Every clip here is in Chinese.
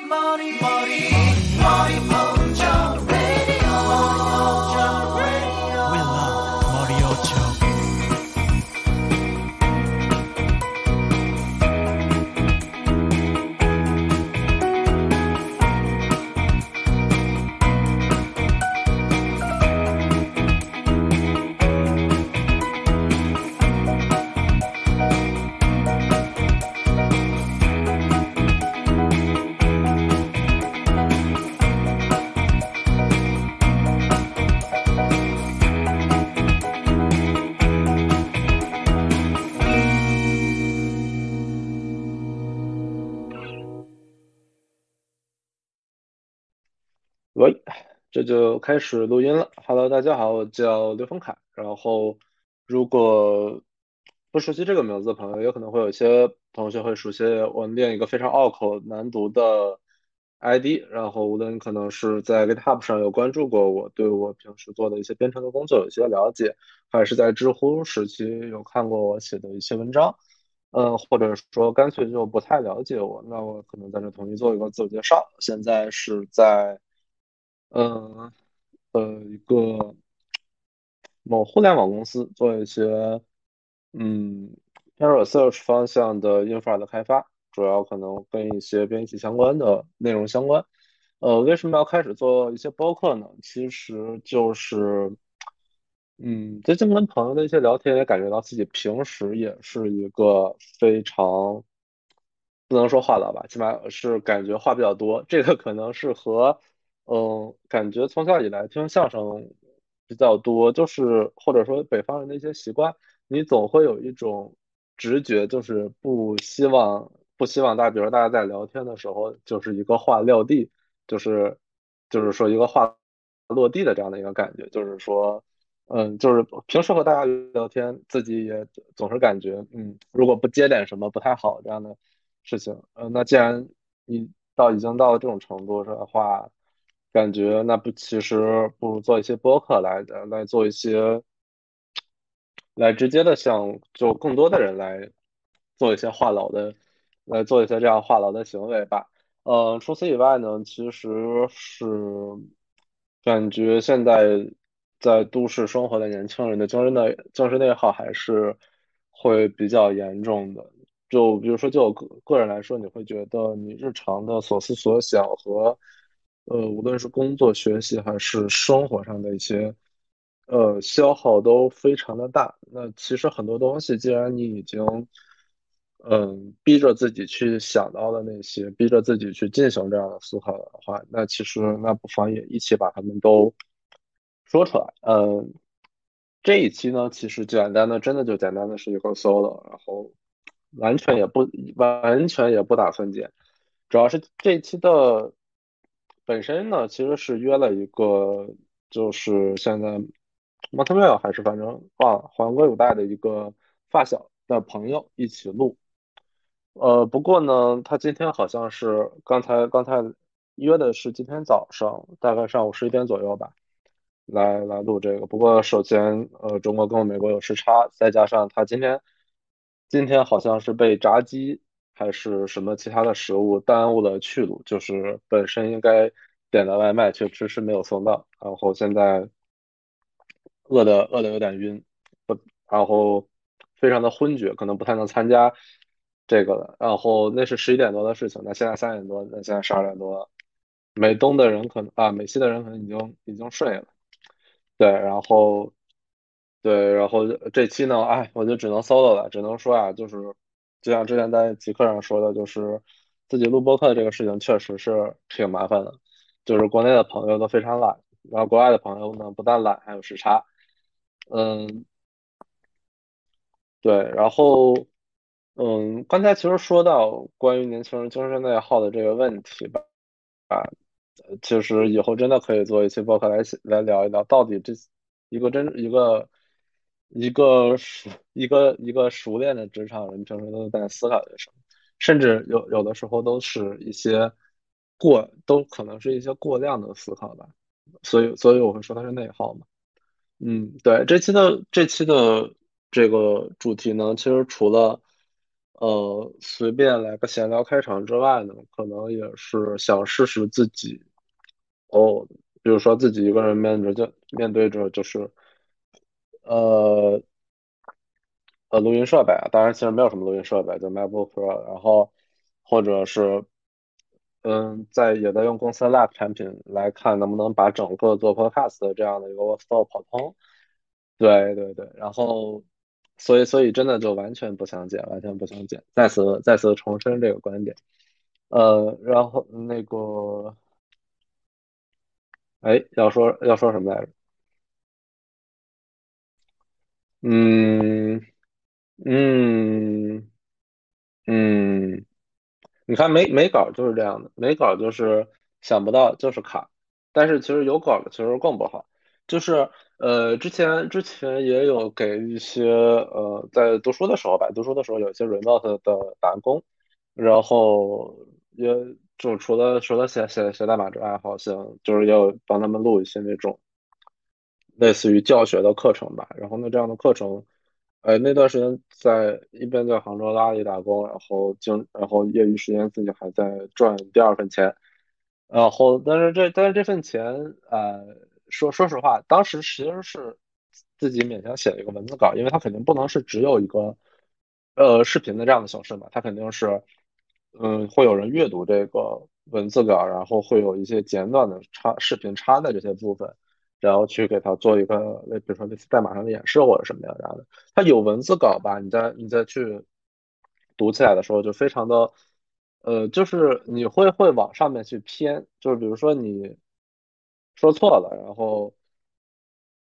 money, money. 就开始录音了。Hello，大家好，我叫刘峰凯。然后，如果不熟悉这个名字的朋友，也可能会有些同学会熟悉我念一个非常拗口难读的 ID。然后，无论可能是在 GitHub 上有关注过我，对我平时做的一些编程的工作有一些了解，还是在知乎时期有看过我写的一些文章，嗯，或者说干脆就不太了解我，那我可能在这统一做一个自我介绍。现在是在。嗯，呃，一个某互联网公司做一些嗯 research 方向的 infer 的开发，主要可能跟一些编辑相关的内容相关。呃，为什么要开始做一些播客呢？其实就是，嗯，最近跟朋友的一些聊天，也感觉到自己平时也是一个非常不能说话痨吧，起码是感觉话比较多。这个可能是和嗯，感觉从小以来听相声比较多，就是或者说北方人的一些习惯，你总会有一种直觉，就是不希望不希望大家，比如说大家在聊天的时候，就是一个话撂地，就是就是说一个话落地的这样的一个感觉，就是说，嗯，就是平时和大家聊天，自己也总是感觉，嗯，如果不接点什么不太好这样的事情，嗯，那既然你到已经到了这种程度的话。感觉那不其实不如做一些播客来来做一些，来直接的向就更多的人来做一些话痨的，来做一些这样话痨的行为吧。呃，除此以外呢，其实是感觉现在在都市生活的年轻人的精神内精神内耗还是会比较严重的。就比如说就我个个人来说，你会觉得你日常的所思所想和呃，无论是工作、学习还是生活上的一些，呃，消耗都非常的大。那其实很多东西，既然你已经，嗯，逼着自己去想到的那些，逼着自己去进行这样的思考的话，那其实那不妨也一起把它们都说出来。嗯，这一期呢，其实简单的，真的就简单的是一个 solo，然后完全也不完全也不打算剪，主要是这一期的。本身呢，其实是约了一个，就是现在 Montreal 还是反正啊，环歌有带的一个发小的朋友一起录。呃，不过呢，他今天好像是刚才刚才约的是今天早上，大概上午十一点左右吧，来来录这个。不过首先，呃，中国跟美国有时差，再加上他今天今天好像是被炸鸡。还是什么其他的食物耽误了去路，就是本身应该点的外卖却迟迟没有送到，然后现在饿的饿的有点晕，不，然后非常的昏厥，可能不太能参加这个了。然后那是十一点多的事情，那现在三点多，那现在十二点多了，美东的人可能啊，美西的人可能已经已经睡了，对，然后对，然后这期呢，哎，我就只能 solo 了，只能说啊，就是。就像之前在极客上说的，就是自己录播课的这个事情，确实是挺麻烦的。就是国内的朋友都非常懒，然后国外的朋友呢，不但懒，还有时差。嗯，对，然后，嗯，刚才其实说到关于年轻人精神内耗的这个问题吧，啊，其实以后真的可以做一期播客来来聊一聊，到底这一个真一个。一个熟一个一个熟练的职场人，平时都在思考些什么，甚至有有的时候都是一些过，都可能是一些过量的思考吧。所以，所以我会说它是内耗嘛。嗯，对，这期的这期的这个主题呢，其实除了呃，随便来个闲聊开场之外呢，可能也是想试试自己，哦，比如说自己一个人面对着面对着就是呃呃录音设备啊，当然其实没有什么录音设备，就 MacBook Pro，然后或者是嗯，在也在用公司的 Lab 产品来看能不能把整个做 Podcast 的这样的一个 workflow 跑通。对对对，然后，所以所以真的就完全不想剪，完全不想剪。再次再次重申这个观点。呃，然后那个，哎，要说要说什么来着？嗯嗯嗯，你看没没稿就是这样的，没稿就是想不到就是卡，但是其实有稿的其实更不好。就是呃，之前之前也有给一些呃，在读书的时候吧，读书的时候有一些 remote 的打工，然后也就除了除了写写写代码之外，好像就是要帮他们录一些那种类似于教学的课程吧。然后那这样的课程，呃，那段时间在一边在杭州拉力打工，然后经然后业余时间自己还在赚第二份钱。然后，但是这但是这份钱，呃，说说实话，当时其实是自己勉强写了一个文字稿，因为它肯定不能是只有一个呃视频的这样的形式嘛，它肯定是嗯会有人阅读这个文字稿，然后会有一些简短的插视频插在这些部分，然后去给它做一个类比如说类似代码上的演示或者什么样的。它有文字稿吧，你再你再去读起来的时候就非常的。呃，就是你会会往上面去偏，就是比如说你说错了，然后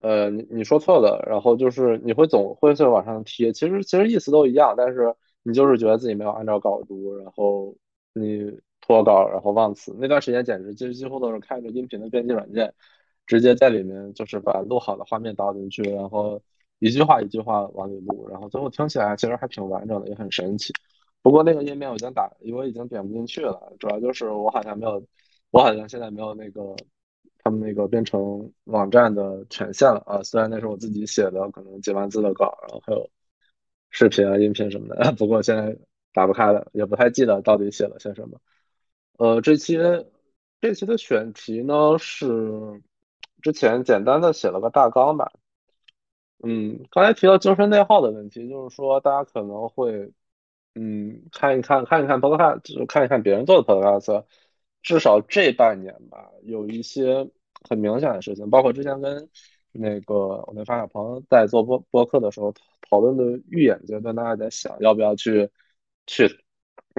呃你你说错了，然后就是你会总会去往上贴，其实其实意思都一样，但是你就是觉得自己没有按照稿读，然后你脱稿，然后忘词，那段时间简直就几乎都是开着音频的编辑软件，直接在里面就是把录好的画面导进去，然后一句话一句话往里录，然后最后听起来其实还挺完整的，也很神奇。不过那个页面我已经打，我已经点不进去了，主要就是我好像没有，我好像现在没有那个他们那个编程网站的权限了啊。虽然那是我自己写的，可能几万字的稿，然后还有视频啊、音频什么的，不过现在打不开了，也不太记得到底写了些什么。呃，这期这期的选题呢是之前简单的写了个大纲吧。嗯，刚才提到精神内耗的问题，就是说大家可能会。嗯，看一看，看一看 Podcast，就看一看别人做的 Podcast，至少这半年吧，有一些很明显的事情，包括之前跟那个我那发小朋友在做播播客的时候讨论的预演阶段，大家在想要不要去去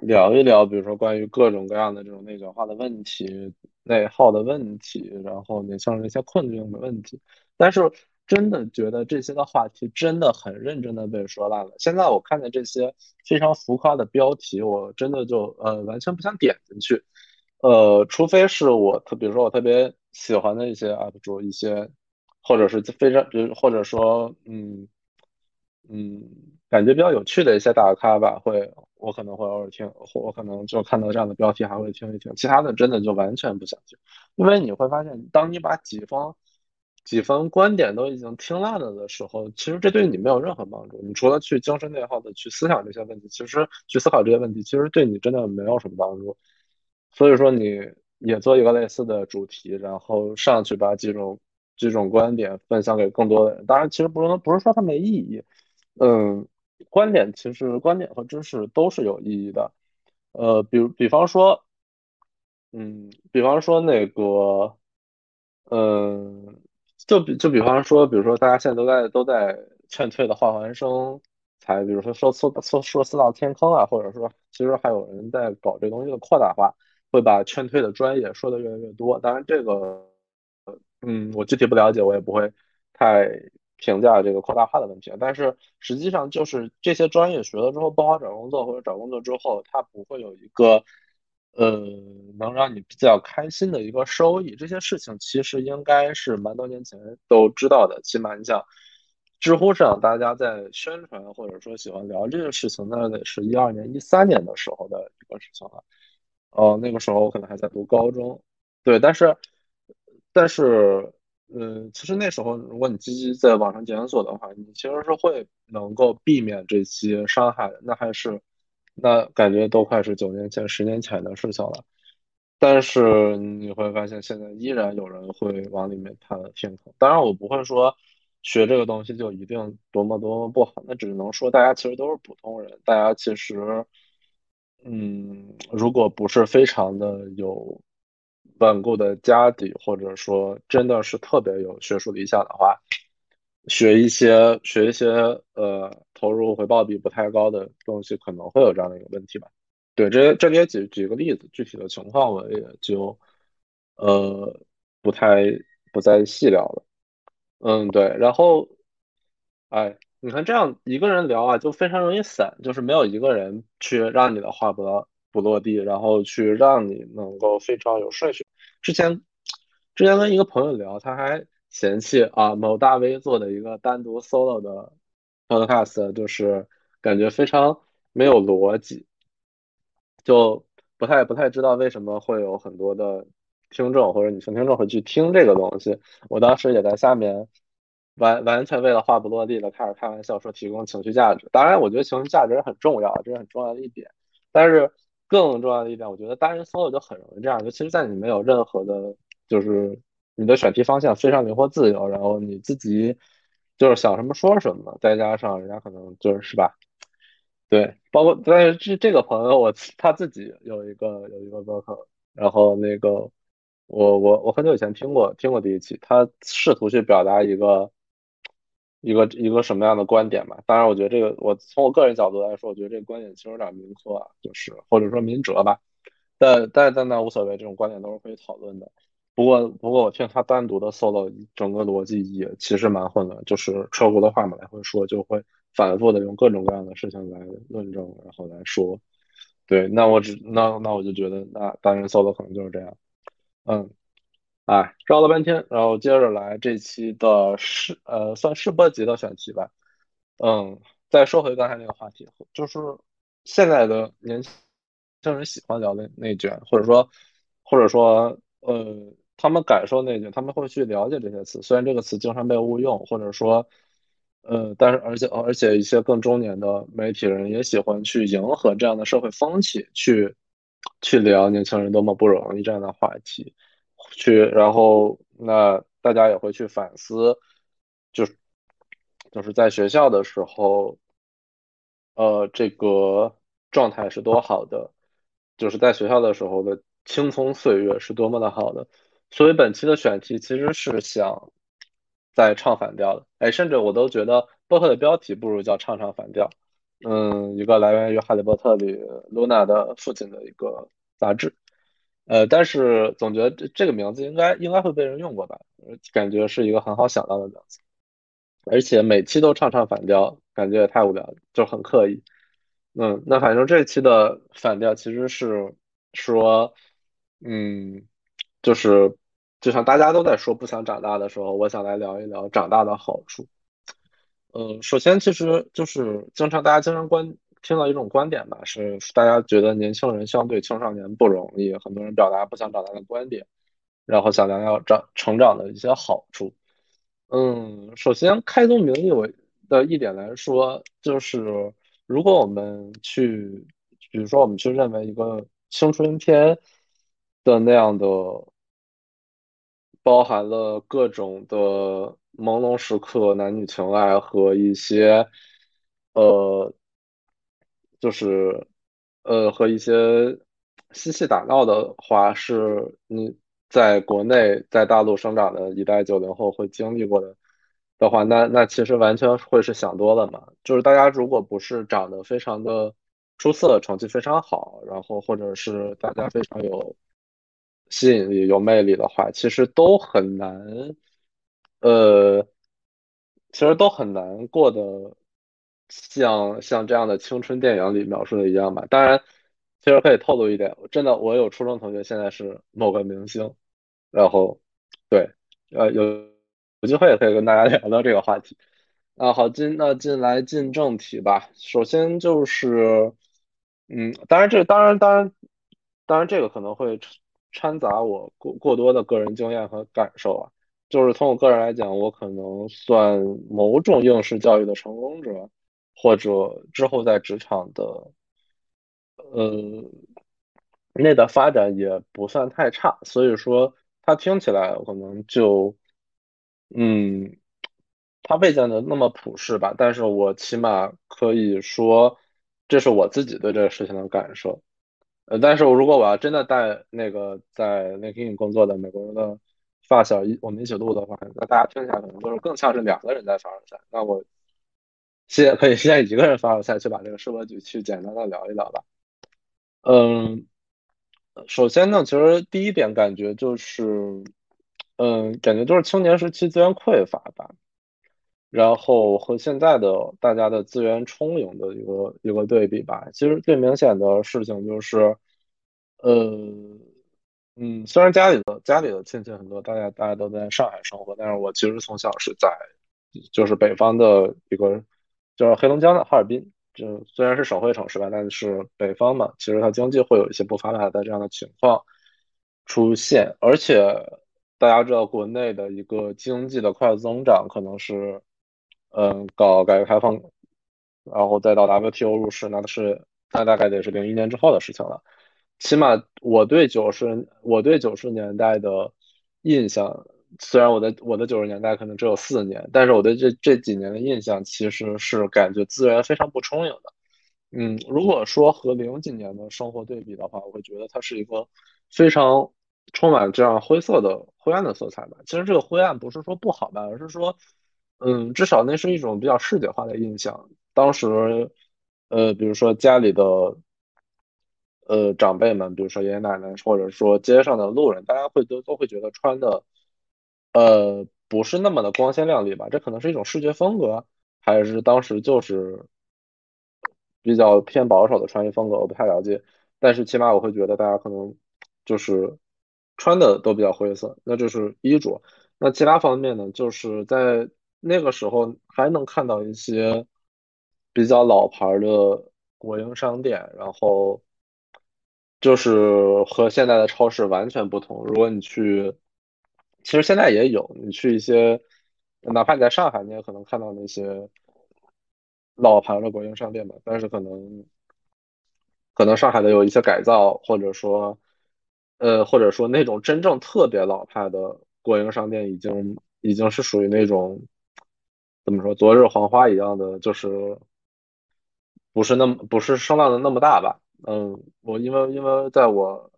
聊一聊，比如说关于各种各样的这种内卷化的问题、内耗的问题，然后你像这些困境的问题，但是。真的觉得这些的话题真的很认真的被说烂了。现在我看见这些非常浮夸的标题，我真的就呃完全不想点进去。呃，除非是我特，比如说我特别喜欢的一些 UP 主，一些或者是非常，比如或者说嗯嗯感觉比较有趣的一些大咖吧，会我可能会偶尔听，或我可能就看到这样的标题还会听一听。其他的真的就完全不想听，因为你会发现，当你把几方。几方观点都已经听烂了的时候，其实这对你没有任何帮助。你除了去精神内耗的去思想这些问题，其实去思考这些问题，其实对你真的没有什么帮助。所以说，你也做一个类似的主题，然后上去把几种几种观点分享给更多的人。当然，其实不是不是说它没意义。嗯，观点其实观点和知识都是有意义的。呃，比如比方说，嗯，比方说那个，嗯。就比就比方说，比如说大家现在都在都在劝退的画环生才，比如说说说说说四道天坑啊，或者说其实还有人在搞这东西的扩大化，会把劝退的专业说的越来越多。当然这个，嗯，我具体不了解，我也不会太评价这个扩大化的问题。但是实际上就是这些专业学了之后不好找工作，或者找工作之后它不会有一个。呃，能让你比较开心的一个收益，这些事情其实应该是蛮多年前都知道的。起码你像知乎上大家在宣传或者说喜欢聊这个事情，那得是一二年、一三年的时候的一个事情了。哦，那个时候我可能还在读高中。对，但是但是，嗯，其实那时候如果你积极在网上检索的话，你其实是会能够避免这些伤害的。那还是。那感觉都快是九年前、十年前的事情了。但是你会发现，现在依然有人会往里面探天坑。当然，我不会说学这个东西就一定多么多么不好，那只能说大家其实都是普通人，大家其实，嗯，如果不是非常的有稳固的家底，或者说真的是特别有学术理想的话，学一些学一些呃投入回报比不太高的东西，可能会有这样的一个问题吧。对，这这里也举举个例子，具体的情况我也就呃不太不再细聊了。嗯，对，然后哎，你看这样一个人聊啊，就非常容易散，就是没有一个人去让你的话不不落地，然后去让你能够非常有顺序。之前之前跟一个朋友聊，他还嫌弃啊某大 V 做的一个单独 solo 的 podcast，就是感觉非常没有逻辑。就不太不太知道为什么会有很多的听众或者女性听众会去听这个东西。我当时也在下面完完全为了话不落地的开始开玩笑说提供情绪价值。当然，我觉得情绪价值很重要，这是很重要的一点。但是更重要的一点，我觉得单人 solo 就很容易这样，就其实，在你没有任何的，就是你的选题方向非常灵活自由，然后你自己就是想什么说什么，再加上人家可能就是是吧？对，包括但是这这个朋友我他自己有一个有一个博客，然后那个我我我很久以前听过听过第一期，他试图去表达一个一个一个什么样的观点吧。当然，我觉得这个我从我个人角度来说，我觉得这个观点其实有点民科啊，就是或者说民哲吧。但但但那无所谓，这种观点都是可以讨论的。不过不过我听他单独的 solo，整个逻辑也其实蛮混乱，就是车轱辘话嘛来回说，就会反复的用各种各样的事情来论证，然后来说。对，那我只那那我就觉得那单人 solo 可能就是这样。嗯，哎，绕了半天，然后接着来这期的试呃算试播集的选题吧。嗯，再说回刚才那个话题，就是现在的年轻人喜欢聊内内卷，或者说或者说呃他们感受内卷，他们会去了解这些词，虽然这个词经常被误用，或者说呃但是而且而且一些更中年的媒体人也喜欢去迎合这样的社会风气，去去聊年轻人多么不容易这样的话题。去，然后那大家也会去反思，就是就是在学校的时候，呃，这个状态是多好的，就是在学校的时候的青葱岁月是多么的好的。所以本期的选题其实是想在唱反调的，哎，甚至我都觉得播客的标题不如叫唱唱反调。嗯，一个来源于《哈利波特》里露娜的父亲的一个杂志。呃，但是总觉得这这个名字应该应该会被人用过吧？感觉是一个很好想到的名字，而且每期都唱唱反调，感觉也太无聊，就很刻意。嗯，那反正这期的反调其实是说，嗯，就是就像大家都在说不想长大的时候，我想来聊一聊长大的好处。呃，首先其实就是经常大家经常关听到一种观点吧，是大家觉得年轻人相对青少年不容易，很多人表达不想长大的观点，然后想聊聊长成长的一些好处。嗯，首先开宗明义我的一点来说，就是如果我们去，比如说我们去认为一个青春片的那样的。包含了各种的朦胧时刻、男女情爱和一些呃，就是呃和一些嬉戏打闹的话，是你在国内在大陆生长的一代九零后会经历过的的话，那那其实完全会是想多了嘛。就是大家如果不是长得非常的出色，成绩非常好，然后或者是大家非常有。吸引力、有魅力的话，其实都很难，呃，其实都很难过得像像这样的青春电影里描述的一样吧。当然，其实可以透露一点，真的，我有初中同学现在是某个明星，然后对，呃，有有机会也可以跟大家聊聊这个话题。啊，好，进那进来进正题吧。首先就是，嗯，当然这当然当然当然这个可能会。掺杂我过过多的个人经验和感受啊，就是从我个人来讲，我可能算某种应试教育的成功者，或者之后在职场的呃内的发展也不算太差，所以说它听起来可能就嗯，它未见得那么普世吧，但是我起码可以说，这是我自己对这个事情的感受。呃，但是如果我要真的带那个在 LinkedIn 工作的美国人的发小一我们一起录的话，那大家听起来可能就是更像是两个人在凡尔赛。那我现在可以先一个人凡尔赛去把这个社会局去简单的聊一聊吧。嗯，首先呢，其实第一点感觉就是，嗯，感觉就是青年时期资源匮乏吧。然后和现在的大家的资源充盈的一个一个对比吧，其实最明显的事情就是，呃，嗯，虽然家里的家里的亲戚很多，大家大家都在上海生活，但是我其实从小是在就是北方的一个就是黑龙江的哈尔滨，就虽然是省会城市吧，但是北方嘛，其实它经济会有一些不发达的这样的情况出现，而且大家知道国内的一个经济的快速增长可能是。嗯，搞改革开放，然后再到 WTO 入世，那是那大概得是零一年之后的事情了。起码我对九十我对九十年代的印象，虽然我的我的九十年代可能只有四年，但是我对这这几年的印象其实是感觉资源非常不充盈的。嗯，如果说和零几年的生活对比的话，我会觉得它是一个非常充满这样灰色的灰暗的色彩吧。其实这个灰暗不是说不好吧，而是说。嗯，至少那是一种比较视觉化的印象。当时，呃，比如说家里的，呃，长辈们，比如说爷爷奶奶，或者说街上的路人，大家会都都会觉得穿的，呃，不是那么的光鲜亮丽吧？这可能是一种视觉风格，还是当时就是比较偏保守的穿衣风格？我不太了解。但是起码我会觉得大家可能就是穿的都比较灰色。那就是衣着。那其他方面呢？就是在那个时候还能看到一些比较老牌的国营商店，然后就是和现在的超市完全不同。如果你去，其实现在也有，你去一些，哪怕你在上海，你也可能看到那些老牌的国营商店吧。但是可能可能上海的有一些改造，或者说呃，或者说那种真正特别老派的国营商店，已经已经是属于那种。怎么说？昨日黄花一样的，就是不是那么不是声浪的那么大吧？嗯，我因为因为在我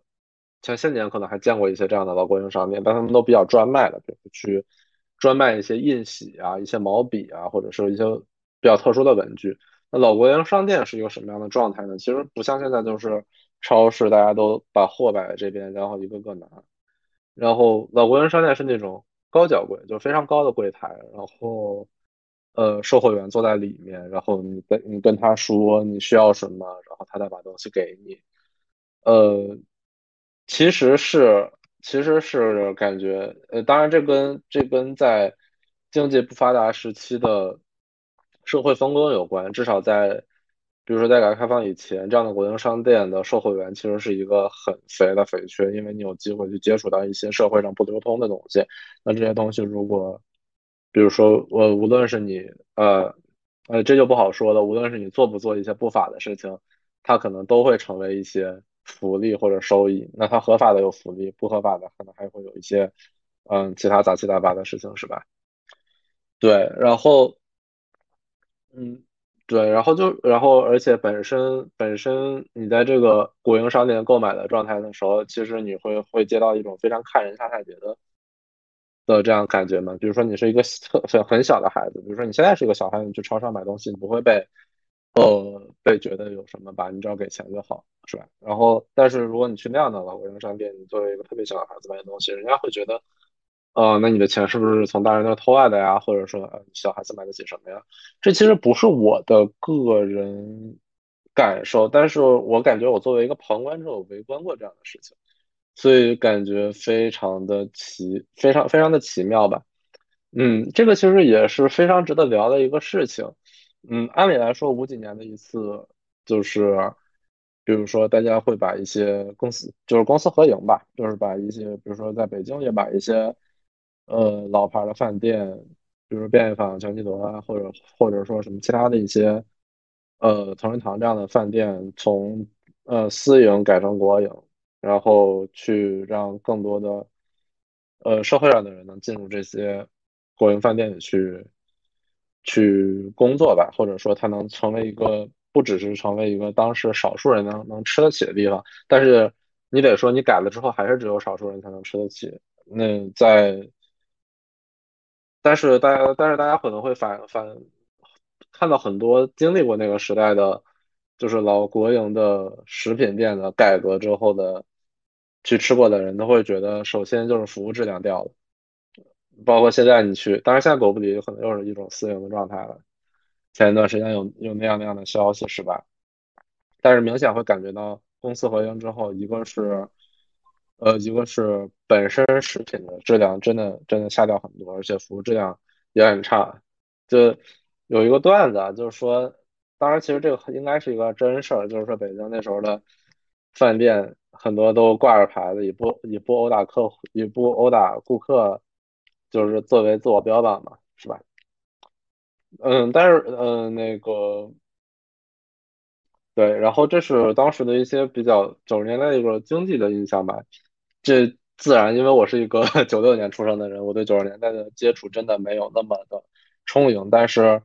前些年可能还见过一些这样的老国营商店，但他们都比较专卖的，比如去专卖一些印玺啊、一些毛笔啊，或者是一些比较特殊的文具。那老国营商店是一个什么样的状态呢？其实不像现在，就是超市大家都把货摆在这边，然后一个个拿。然后老国营商店是那种高脚柜，就是非常高的柜台，然后。呃，售货员坐在里面，然后你跟你跟他说你需要什么，然后他再把东西给你。呃，其实是其实是感觉，呃，当然这跟这跟在经济不发达时期的社会分工有关。至少在比如说在改革开放以前，这样的国营商店的售货员其实是一个很肥的肥缺，因为你有机会去接触到一些社会上不流通的东西。那这些东西如果比如说，我无论是你，呃，呃，这就不好说了。无论是你做不做一些不法的事情，它可能都会成为一些福利或者收益。那它合法的有福利，不合法的可能还会有一些，嗯，其他杂七杂八的事情，是吧？对，然后，嗯，对，然后就，然后，而且本身本身你在这个国营商店购买的状态的时候，其实你会会接到一种非常看人下菜碟的。的这样感觉嘛？比如说你是一个特很很小的孩子，比如说你现在是一个小孩子，你去超市买东西，你不会被呃被觉得有什么吧？你只要给钱就好，是吧？然后，但是如果你去那样的老国营商店，你作为一个特别小的孩子买东西，人家会觉得，呃，那你的钱是不是从大人那偷来的呀？或者说，呃，小孩子买得起什么呀？这其实不是我的个人感受，但是我感觉我作为一个旁观者，我围观过这样的事情。所以感觉非常的奇，非常非常的奇妙吧。嗯，这个其实也是非常值得聊的一个事情。嗯，按理来说，五几年的一次，就是比如说大家会把一些公司，就是公司合营吧，就是把一些，比如说在北京也把一些呃老牌的饭店，比如说便宜坊、全聚德啊，或者或者说什么其他的一些呃同仁堂这样的饭店从。呃私营改成国营，然后去让更多的呃社会上的人能进入这些国营饭店里去去工作吧，或者说它能成为一个不只是成为一个当时少数人能能吃得起的地方，但是你得说你改了之后还是只有少数人才能吃得起。那在但是大家，但是大家可能会反反看到很多经历过那个时代的，就是老国营的食品店的改革之后的，去吃过的人都会觉得，首先就是服务质量掉了，包括现在你去，当然现在狗不理可能又是一种私营的状态了。前一段时间有有那样那样的消息是吧？但是明显会感觉到公司合营之后，一个是。呃，一个是本身食品的质量真的真的下掉很多，而且服务质量也很差。就有一个段子啊，就是说，当然其实这个应该是一个真事儿，就是说北京那时候的饭店很多都挂着牌子，以不以不殴打客户，以不殴打顾客，就是作为自我标榜嘛，是吧？嗯，但是嗯那个。对，然后这是当时的一些比较九十年代一个经济的印象吧。这自然，因为我是一个 九六年出生的人，我对九十年代的接触真的没有那么的充盈。但是，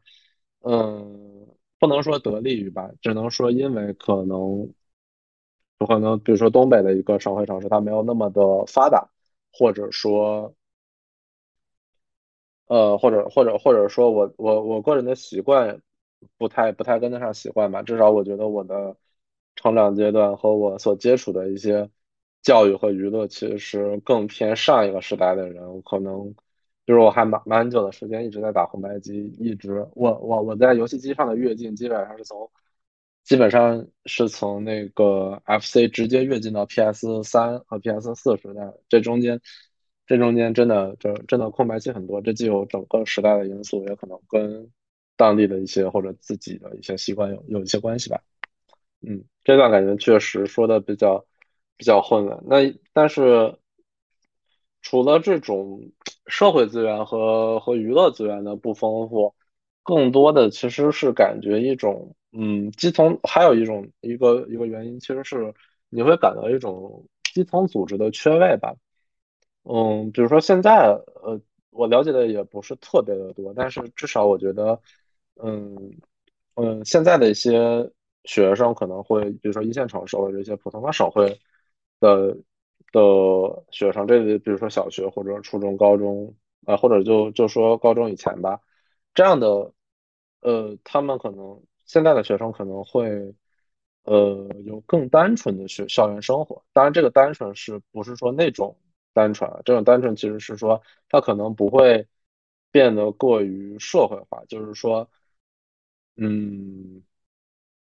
嗯，不能说得利于吧，只能说因为可能，有可能，比如说东北的一个省会城市，它没有那么的发达，或者说，呃，或者或者或者说我我我个人的习惯。不太不太跟得上习惯吧，至少我觉得我的成长阶段和我所接触的一些教育和娱乐，其实更偏上一个时代的人。可能就是我还蛮蛮久的时间一直在打红白机，一直我我我在游戏机上的跃进基本上是从基本上是从那个 FC 直接跃进到 PS 三和 PS 四时代，这中间这中间真的这真的空白期很多，这既有整个时代的因素，也可能跟。当地的一些或者自己的一些习惯有有一些关系吧，嗯，这段感觉确实说的比较比较混乱。那但是除了这种社会资源和和娱乐资源的不丰富，更多的其实是感觉一种嗯基层还有一种一个一个原因，其实是你会感到一种基层组织的缺位吧，嗯，比如说现在呃我了解的也不是特别的多，但是至少我觉得。嗯嗯，现在的一些学生可能会，比如说一线城市或者一些普通的省会的的学生，这里比如说小学或者初中、高中，啊，或者就就说高中以前吧，这样的，呃，他们可能现在的学生可能会，呃，有更单纯的学校园生活。当然，这个单纯是不是说那种单纯？这种单纯其实是说他可能不会变得过于社会化，就是说。嗯，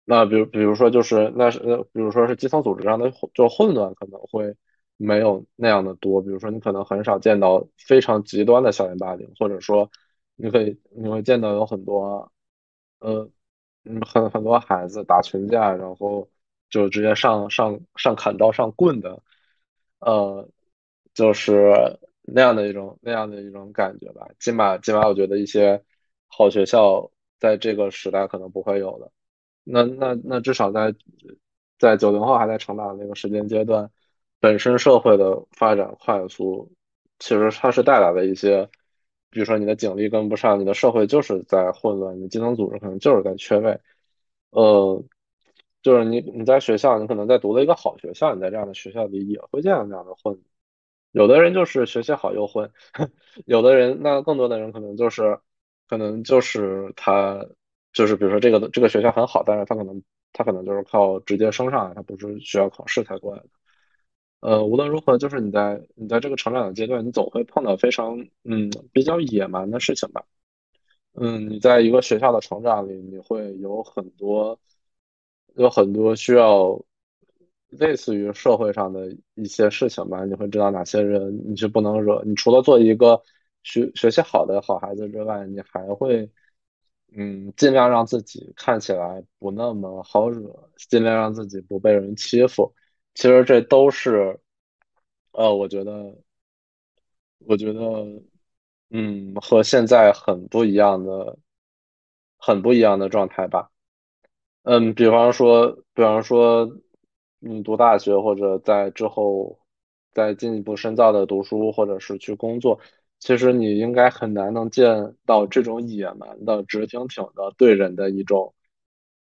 那比如比如说就是那是呃，比如说是基层组织上的就混乱可能会没有那样的多，比如说你可能很少见到非常极端的校园霸凌，或者说你可以你会见到有很多呃嗯很很多孩子打群架，然后就直接上上上砍刀上棍的，呃就是那样的一种那样的一种感觉吧。起码起码我觉得一些好学校。在这个时代可能不会有的，那那那至少在在九零后还在成长的那个时间阶段，本身社会的发展快速，其实它是带来的一些，比如说你的警力跟不上，你的社会就是在混乱，你的基层组织可能就是在缺位，呃，就是你你在学校，你可能在读了一个好学校，你在这样的学校里也会见到那样的混，有的人就是学习好又混，有的人那更多的人可能就是。可能就是他，就是比如说这个这个学校很好，但是他可能他可能就是靠直接升上来，他不是需要考试才过来的。呃，无论如何，就是你在你在这个成长的阶段，你总会碰到非常嗯比较野蛮的事情吧。嗯，你在一个学校的成长里，你会有很多有很多需要类似于社会上的一些事情吧。你会知道哪些人你是不能惹，你除了做一个。学学习好的好孩子之外，你还会，嗯，尽量让自己看起来不那么好惹，尽量让自己不被人欺负。其实这都是，呃，我觉得，我觉得，嗯，和现在很不一样的，很不一样的状态吧。嗯，比方说，比方说，你读大学或者在之后再进一步深造的读书，或者是去工作，其实你应该很难能见到这种野蛮的、直挺挺的对人的一种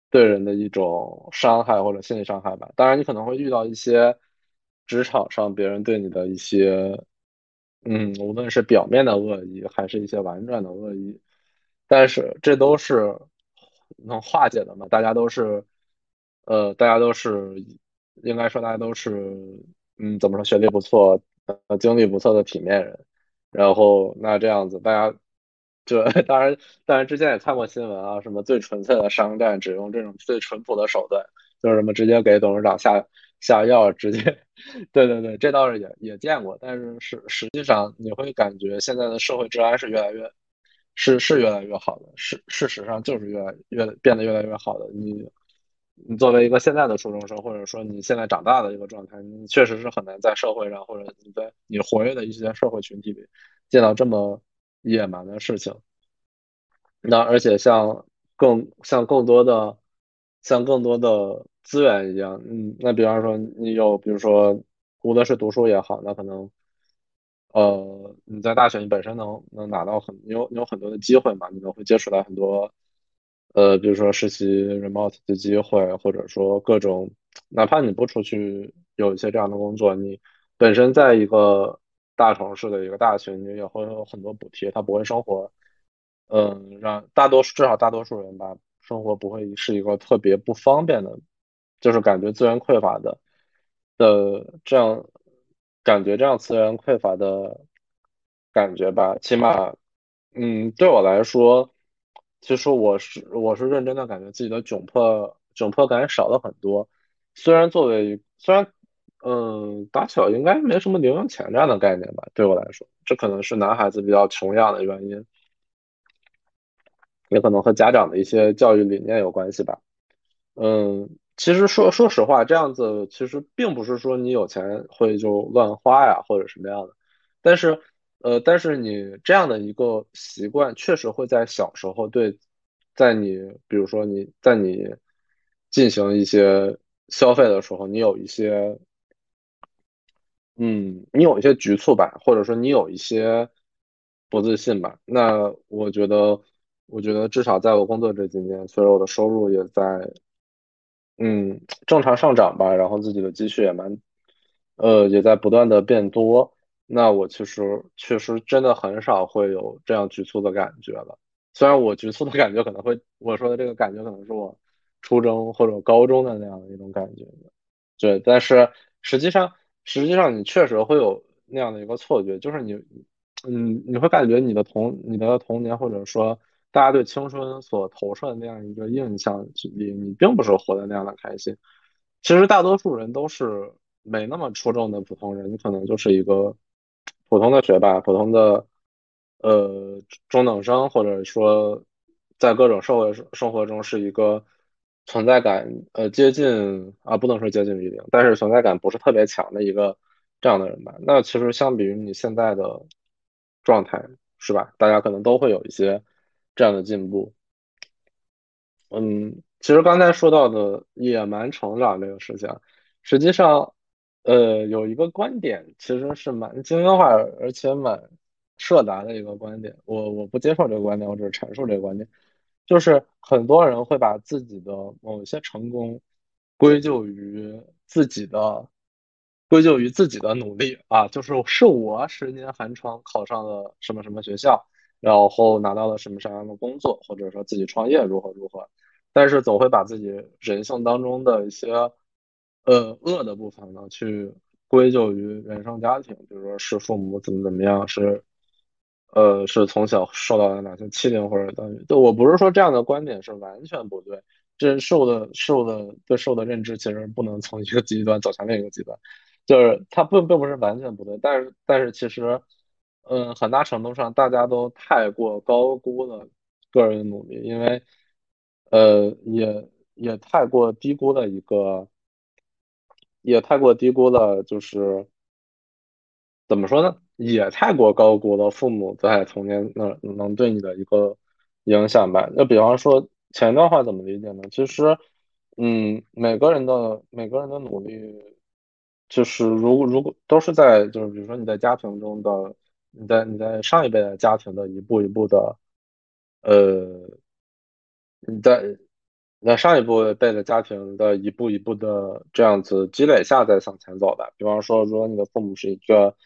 对人的一种伤害或者心理伤害吧。当然，你可能会遇到一些职场上别人对你的一些，嗯，无论是表面的恶意，还是一些婉转的恶意，但是这都是能化解的嘛。大家都是，呃，大家都是，应该说大家都是，嗯，怎么说，学历不错，呃，经历不错的体面人。然后那这样子，大家这 当然，当然之前也看过新闻啊，什么最纯粹的商战，只用这种最淳朴的手段，就是什么直接给董事长下下药，直接，对对对，这倒是也也见过。但是实实际上，你会感觉现在的社会治安是越来越，是是越来越好的，事事实上就是越来越变得越来越好的。你你作为一个现在的初中生，或者说你现在长大的一个状态，你确实是很难在社会上或者你在你活跃的一些社会群体里见到这么野蛮的事情。那而且像更像更多的像更多的资源一样，嗯，那比方说你有，比如说无论是读书也好，那可能呃你在大学你本身能能拿到很你有你有很多的机会嘛，你能会接触到很多呃比如说实习 remote 的机会，或者说各种哪怕你不出去有一些这样的工作，你本身在一个大城市的一个大学，你也会有很多补贴，它不会生活。嗯，让大多数至少大多数人吧，生活不会是一个特别不方便的，就是感觉资源匮乏的的这样感觉，这样资源匮乏的感觉吧。起码，嗯，对我来说，其实我是我是认真的感觉自己的窘迫窘迫感少了很多。虽然作为虽然嗯打小应该没什么零用钱这样的概念吧，对我来说，这可能是男孩子比较穷养的原因。也可能和家长的一些教育理念有关系吧。嗯，其实说说实话，这样子其实并不是说你有钱会就乱花呀，或者什么样的。但是，呃，但是你这样的一个习惯，确实会在小时候对，在你比如说你在你进行一些消费的时候，你有一些，嗯，你有一些局促吧，或者说你有一些不自信吧。那我觉得。我觉得至少在我工作这几年，随着我的收入也在，嗯，正常上涨吧，然后自己的积蓄也蛮，呃，也在不断的变多。那我其实确实真的很少会有这样局促的感觉了。虽然我局促的感觉可能会，我说的这个感觉可能是我初中或者高中的那样的一种感觉，对。但是实际上，实际上你确实会有那样的一个错觉，就是你，嗯，你会感觉你的童，你的童年或者说。大家对青春所投射的那样一个印象里，你并不是活得那样的开心。其实大多数人都是没那么出众的普通人，你可能就是一个普通的学霸、普通的呃中等生，或者说在各种社会生活中是一个存在感呃接近啊不能说接近于零，但是存在感不是特别强的一个这样的人吧。那其实相比于你现在的状态，是吧？大家可能都会有一些。这样的进步，嗯，其实刚才说到的野蛮成长这个事情，实际上，呃，有一个观点其实是蛮精英化而且蛮设达的一个观点，我我不接受这个观点，我只是阐述这个观点，就是很多人会把自己的某些成功归咎于自己的，归咎于自己的努力啊，就是是我十年寒窗考上了什么什么学校。然后拿到了什么什么样的工作，或者说自己创业如何如何，但是总会把自己人性当中的一些呃恶的部分呢，去归咎于原生家庭，比如说是父母怎么怎么样，是呃是从小受到了哪些欺凌或者等于，我不是说这样的观点是完全不对，这受的受的对受的认知其实不能从一个极端走向另一个极端，就是它并并不是完全不对，但是但是其实。嗯，很大程度上，大家都太过高估了个人的努力，因为，呃，也也太过低估了一个，也太过低估了，就是怎么说呢？也太过高估了父母在童年那能对你的一个影响吧。那比方说前段话怎么理解呢？其实，嗯，每个人的每个人的努力，就是如果如果都是在就是比如说你在家庭中的，你在你在上一辈的家庭的一步一步的，呃，你在那上一步带着家庭的一步一步的这样子积累下再向前走的。比方说，如果你的父母是一个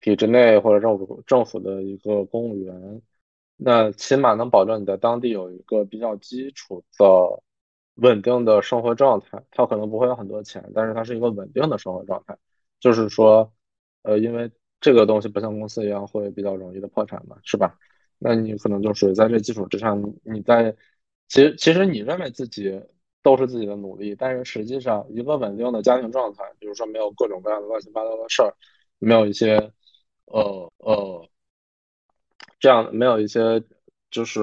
体制内或者政府政府的一个公务员。那起码能保证你在当地有一个比较基础的稳定的生活状态。他可能不会有很多钱，但是它是一个稳定的生活状态。就是说，呃，因为这个东西不像公司一样会比较容易的破产嘛，是吧？那你可能就是在这基础之上，你在其实其实你认为自己都是自己的努力，但是实际上一个稳定的家庭状态，比如说没有各种各样的乱七八糟的事儿，没有一些呃呃。这样没有一些就是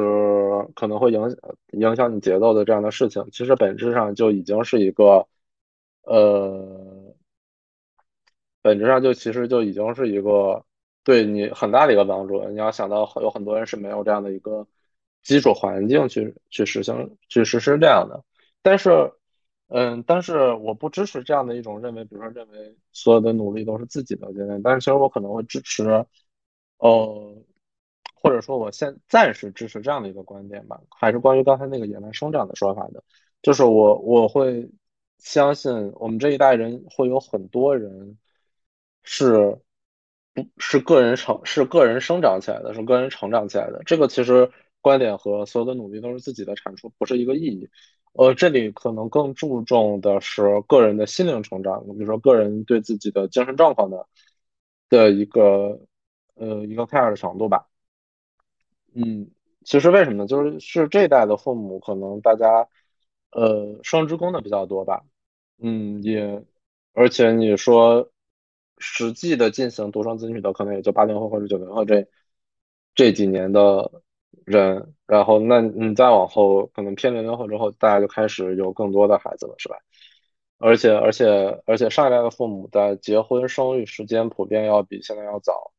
可能会影响影响你节奏的这样的事情，其实本质上就已经是一个，呃，本质上就其实就已经是一个对你很大的一个帮助。你要想到有很多人是没有这样的一个基础环境去去实行去实施这样的，但是，嗯，但是我不支持这样的一种认为，比如说认为所有的努力都是自己的决定，但是其实我可能会支持，呃。或者说，我现暂时支持这样的一个观点吧，还是关于刚才那个野蛮生长的说法的，就是我我会相信我们这一代人会有很多人是不是个人成是个人生长起来的，是个人成长起来的。这个其实观点和所有的努力都是自己的产出，不是一个意义。呃，这里可能更注重的是个人的心灵成长，比如说个人对自己的精神状况的的一个呃一个 care 的程度吧。嗯，其实为什么呢就是是这一代的父母可能大家，呃，双职工的比较多吧。嗯，也，而且你说实际的进行独生子女的，可能也就八零后或者九零后这这几年的人。然后，那你再往后，可能偏零零后之后，大家就开始有更多的孩子了，是吧？而且，而且，而且上一代的父母在结婚生育时间普遍要比现在要早。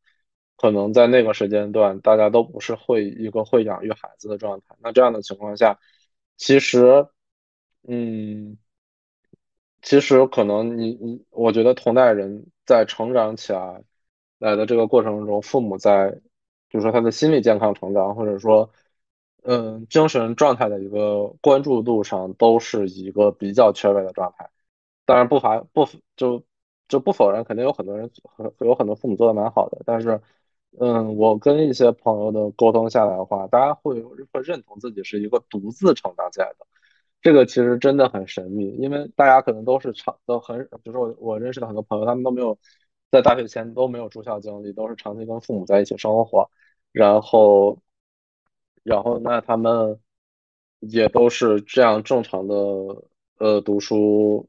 可能在那个时间段，大家都不是会一个会养育孩子的状态。那这样的情况下，其实，嗯，其实可能你你，我觉得同代人在成长起来来的这个过程中，父母在，就是说他的心理健康成长，或者说，嗯，精神状态的一个关注度上，都是一个比较缺位的状态。当然不乏不就就不否认，肯定有很多人很有很多父母做的蛮好的，但是。嗯，我跟一些朋友的沟通下来的话，大家会会认同自己是一个独自成长起来的，这个其实真的很神秘，因为大家可能都是长都很，比如说我我认识的很多朋友，他们都没有在大学前都没有住校经历，都是长期跟父母在一起生活，然后然后那他们也都是这样正常的呃读书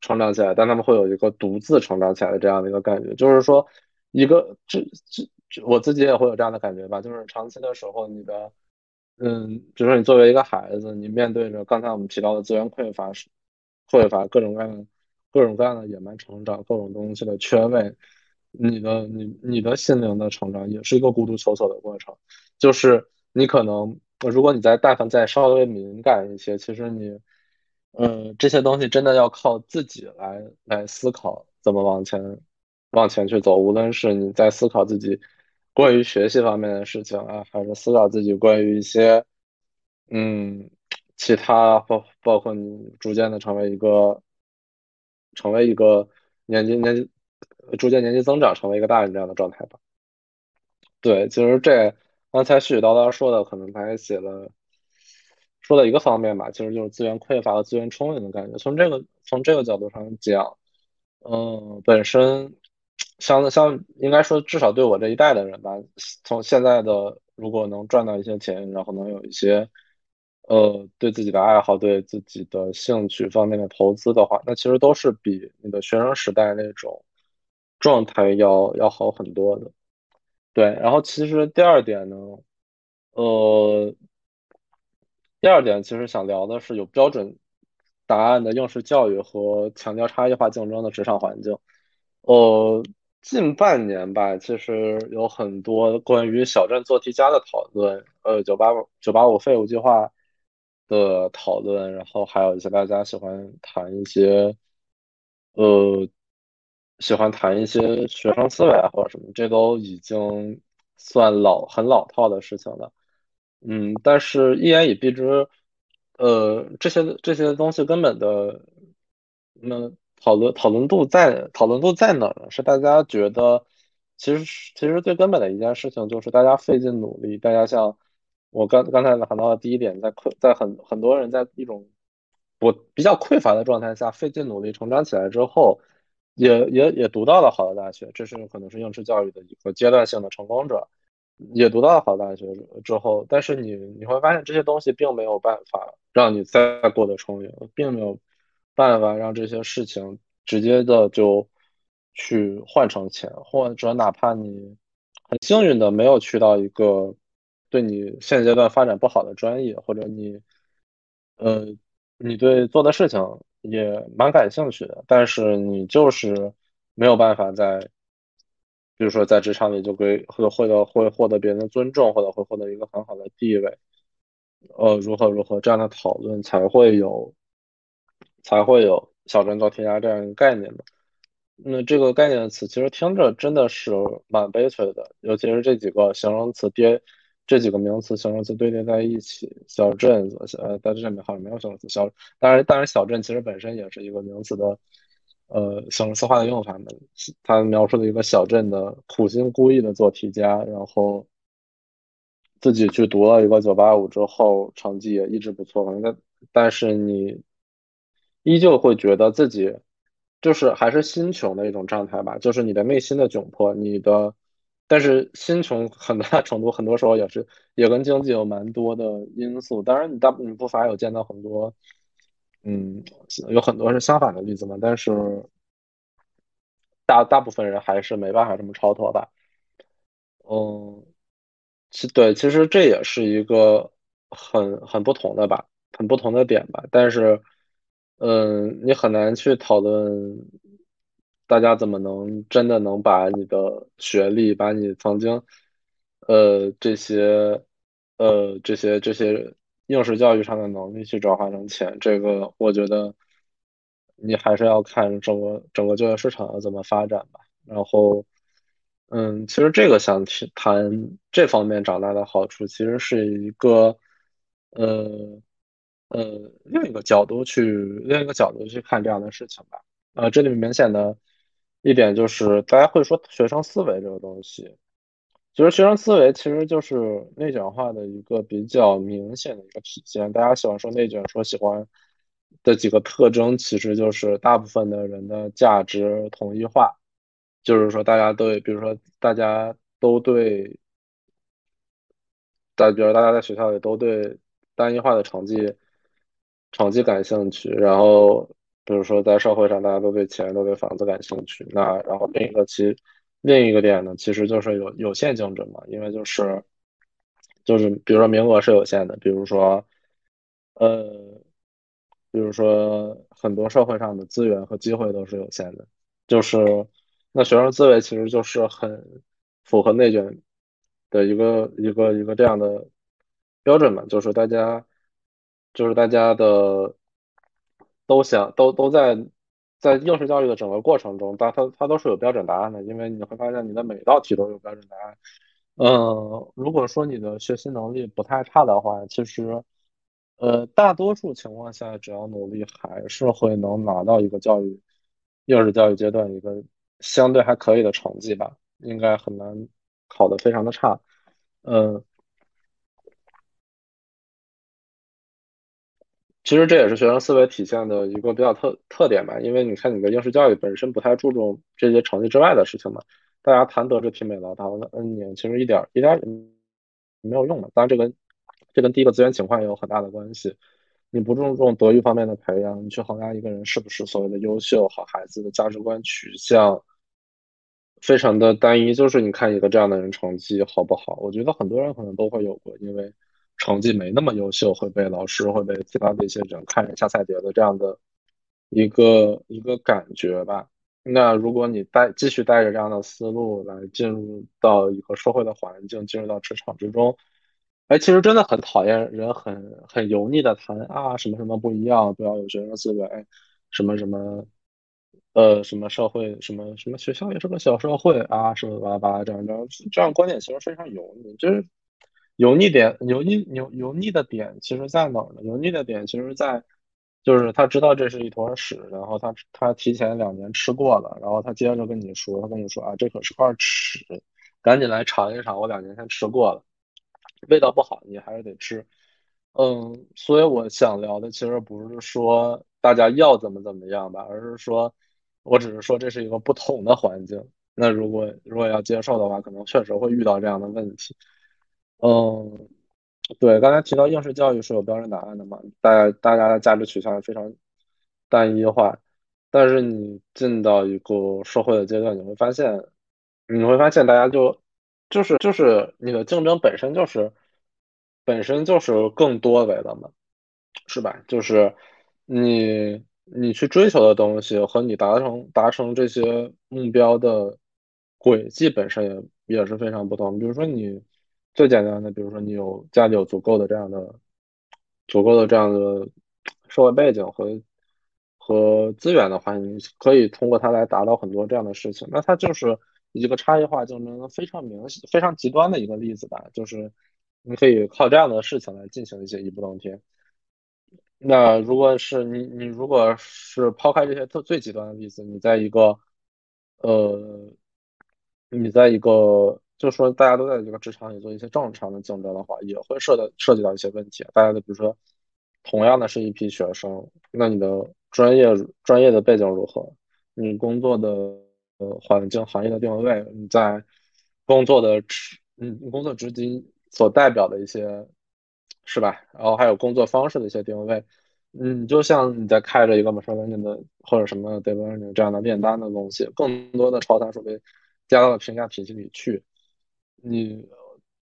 成长起来，但他们会有一个独自成长起来的这样的一个感觉，就是说一个这这。我自己也会有这样的感觉吧，就是长期的时候，你的，嗯，比如说你作为一个孩子，你面对着刚才我们提到的资源匮乏、匮乏各种各样的、各种各样的野蛮成长、各种东西的缺位，你的你你的心灵的成长也是一个孤独求索的过程。就是你可能，如果你在但凡再稍微敏感一些，其实你，嗯，这些东西真的要靠自己来来思考怎么往前往前去走，无论是你在思考自己。关于学习方面的事情啊，还是思考自己关于一些，嗯，其他包包括你逐渐的成为一个，成为一个年纪年纪逐渐年纪增长，成为一个大人这样的状态吧。对，其实这刚才絮絮叨叨说的，可能他也写了，说了一个方面吧，其实就是资源匮乏和资源充盈的感觉。从这个从这个角度上讲，嗯，本身。像像应该说，至少对我这一代的人吧，从现在的如果能赚到一些钱，然后能有一些，呃，对自己的爱好、对自己的兴趣方面的投资的话，那其实都是比你的学生时代那种状态要要好很多的。对，然后其实第二点呢，呃，第二点其实想聊的是有标准答案的应试教育和强调差异化竞争的职场环境，呃。近半年吧，其实有很多关于小镇做题家的讨论。呃，九八五九八五废物计划的讨论，然后还有一些大家喜欢谈一些，呃，喜欢谈一些学生思维啊或者什么，这都已经算老很老套的事情了。嗯，但是一言以蔽之，呃，这些这些东西根本的，那讨论讨论度在讨论度在哪儿呢？是大家觉得，其实其实最根本的一件事情就是大家费尽努力，大家像我刚刚才谈到的第一点，在困在很很多人在一种我比较匮乏的状态下费尽努力成长起来之后，也也也读到了好的大学，这是可能是应试教育的一个阶段性的成功者。也读到了好的大学之后，但是你你会发现这些东西并没有办法让你再过得充盈，并没有办法让这些事情直接的就去换成钱，或者哪怕你很幸运的没有去到一个对你现阶段发展不好的专业，或者你呃你对做的事情也蛮感兴趣的，但是你就是没有办法在。比如说，在职场里就会会获得会获得别人的尊重，或者会获得一个很好的地位，呃，如何如何这样的讨论才会有，才会有小镇做题家这样一个概念的。那这个概念的词其实听着真的是蛮悲催的，尤其是这几个形容词跌，这几个名词形容词堆叠在一起，小镇子，呃，在这里面好像没有形容词小，当然当然小镇其实本身也是一个名词的。呃，形容词化的用法呢，他描述了一个小镇的苦心孤诣的做题家，然后自己去读了一个九八五之后，成绩也一直不错。反正但是你依旧会觉得自己就是还是心穷的一种状态吧，就是你的内心的窘迫，你的，但是新穷很大程度，很多时候也是也跟经济有蛮多的因素。当然，你大你不乏有见到很多。嗯，有很多是相反的例子嘛，但是大大部分人还是没办法这么超脱吧。嗯，其对，其实这也是一个很很不同的吧，很不同的点吧。但是，嗯，你很难去讨论大家怎么能真的能把你的学历，把你曾经，呃，这些，呃，这些这些。应试教育上的能力去转化成钱，这个我觉得你还是要看整个整个就业市场要怎么发展吧。然后，嗯，其实这个想去谈这方面长大的好处，其实是一个呃呃另一个角度去另一个角度去看这样的事情吧。呃，这里面明显的一点就是大家会说学生思维这个东西。其实学生思维其实就是内卷化的一个比较明显的一个体现。大家喜欢说内卷，说喜欢的几个特征，其实就是大部分的人的价值统一化，就是说大家都，比如说大家都对，大比如大家在学校里都对单一化的成绩成绩感兴趣，然后比如说在社会上大家都对钱、都对房子感兴趣，那然后另一个其。另一个点呢，其实就是有有限竞争嘛，因为就是就是比如说名额是有限的，比如说呃，比如说很多社会上的资源和机会都是有限的，就是那学生思维其实就是很符合内卷的一个一个一个这样的标准嘛，就是大家就是大家的都想都都在。在应试教育的整个过程中，它它它都是有标准答案的，因为你会发现你的每道题都有标准答案。嗯，如果说你的学习能力不太差的话，其实，呃，大多数情况下，只要努力，还是会能拿到一个教育应试教育阶段一个相对还可以的成绩吧，应该很难考得非常的差。嗯。其实这也是学生思维体现的一个比较特特点吧，因为你看，你的应试教育本身不太注重这些成绩之外的事情嘛。大家谈德智体美劳，谈了 N 年，其实一点一点也没有用的。当然，这跟这跟第一个资源情况也有很大的关系。你不注重德育方面的培养，你去衡量一个人是不是所谓的优秀好孩子的价值观取向，非常的单一。就是你看一个这样的人成绩好不好？我觉得很多人可能都会有过，因为。成绩没那么优秀，会被老师会被其他的一些人看人下菜碟的这样的一个一个感觉吧。那如果你带继续带着这样的思路来进入到一个社会的环境，进入到职场之中，哎，其实真的很讨厌人很很油腻的谈啊什么什么不一样，不要有学生思维，什么什么呃什么社会什么什么学校也是个小社会啊，什么巴拉巴拉这样这样这样观点其实非常油腻，就是油腻点油腻油油腻的点其实在哪儿呢？油腻的点其实在就是他知道这是一坨屎，然后他他提前两年吃过了，然后他接着跟你说，他跟你说啊这可是块屎，赶紧来尝一尝，我两年前吃过了。味道不好，你还是得吃。嗯，所以我想聊的其实不是说大家要怎么怎么样吧，而是说，我只是说这是一个不同的环境。那如果如果要接受的话，可能确实会遇到这样的问题。嗯，对，刚才提到应试教育是有标准答案的嘛，大家大家的价值取向也非常单一化。但是你进到一个社会的阶段，你会发现，你会发现大家就。就是就是你的竞争本身就是本身就是更多维的嘛，是吧？就是你你去追求的东西和你达成达成这些目标的轨迹本身也也是非常不同。比如说你最简单的，比如说你有家里有足够的这样的足够的这样的社会背景和和资源的话，你可以通过它来达到很多这样的事情。那它就是。一个差异化竞争非常明显、非常极端的一个例子吧，就是你可以靠这样的事情来进行一些一步登天。那如果是你，你如果是抛开这些特最极端的例子，你在一个呃，你在一个，就说大家都在这个职场里做一些正常的竞争的话，也会涉的涉及到一些问题。大家的比如说，同样的是一批学生，那你的专业专业的背景如何？你工作的。呃，环境行业的定位，你在工作的职，嗯，工作职级所代表的一些，是吧？然后还有工作方式的一些定位，嗯，就像你在开着一个 machine learning 的或者什么 deep learning 这样的炼丹的东西，更多的超参数被加到了评价体系里去，你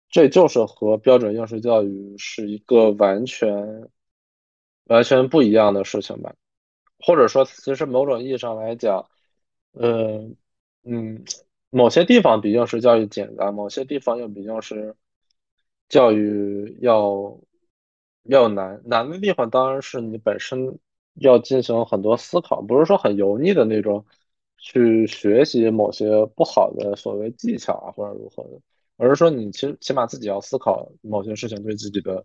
这就是和标准应试教育是一个完全完全不一样的事情吧？或者说，其实某种意义上来讲，呃。嗯，某些地方比应试教育简单，某些地方又比应试教育要要难。难的地方当然是你本身要进行很多思考，不是说很油腻的那种去学习某些不好的所谓技巧啊或者如何的，而是说你其实起码自己要思考某些事情对自己的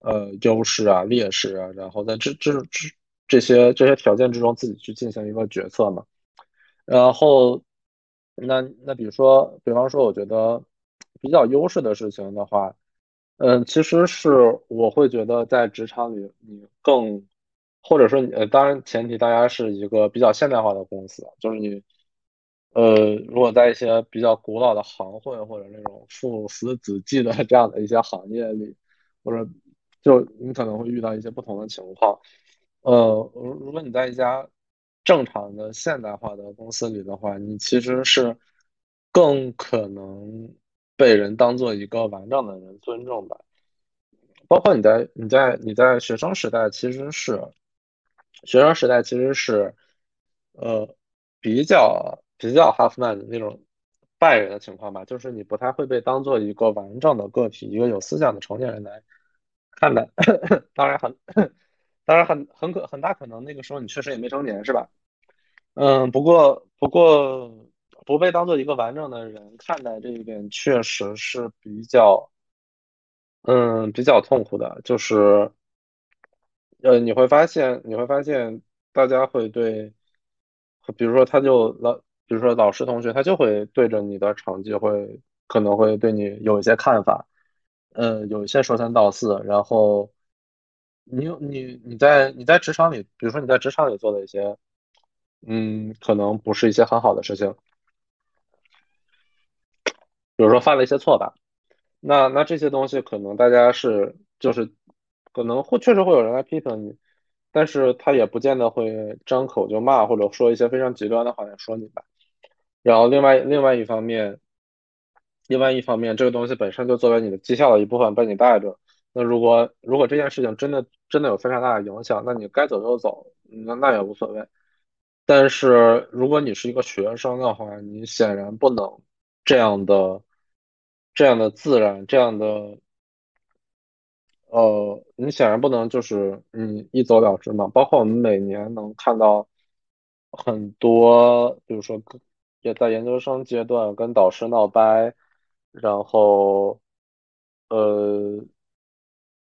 呃优势啊劣势啊，然后在这这这这些这些条件之中自己去进行一个决策嘛，然后。那那比如说，比方说，我觉得比较优势的事情的话，嗯，其实是我会觉得在职场里你更，或者说你呃，当然前提大家是一个比较现代化的公司，就是你，呃，如果在一些比较古老的行会或者那种父死子继的这样的一些行业里，或者就你可能会遇到一些不同的情况，呃，如如果你在一家。正常的现代化的公司里的话，你其实是更可能被人当做一个完整的人尊重吧。包括你在你在你在学生时代，其实是学生时代其实是呃比较比较哈夫曼的那种拜人的情况吧，就是你不太会被当做一个完整的个体，一个有思想的成年人来看待。当然很当然很很可很大可能那个时候你确实也没成年，是吧？嗯，不过不过不被当做一个完整的人看待这一点，确实是比较，嗯，比较痛苦的。就是，呃，你会发现，你会发现，大家会对，比如说，他就老，比如说老师同学，他就会对着你的成绩，会可能会对你有一些看法，嗯，有一些说三道四。然后，你你你在你在职场里，比如说你在职场里做的一些。嗯，可能不是一些很好的事情，比如说犯了一些错吧，那那这些东西可能大家是就是可能会确实会有人来批评你，但是他也不见得会张口就骂或者说一些非常极端的话来说你吧。然后另外另外一方面，另外一方面这个东西本身就作为你的绩效的一部分被你带着，那如果如果这件事情真的真的有非常大的影响，那你该走就走，那那也无所谓。但是如果你是一个学生的话，你显然不能这样的、这样的自然、这样的、呃，你显然不能就是你一走了之嘛。包括我们每年能看到很多，比如说也在研究生阶段跟导师闹掰，然后呃，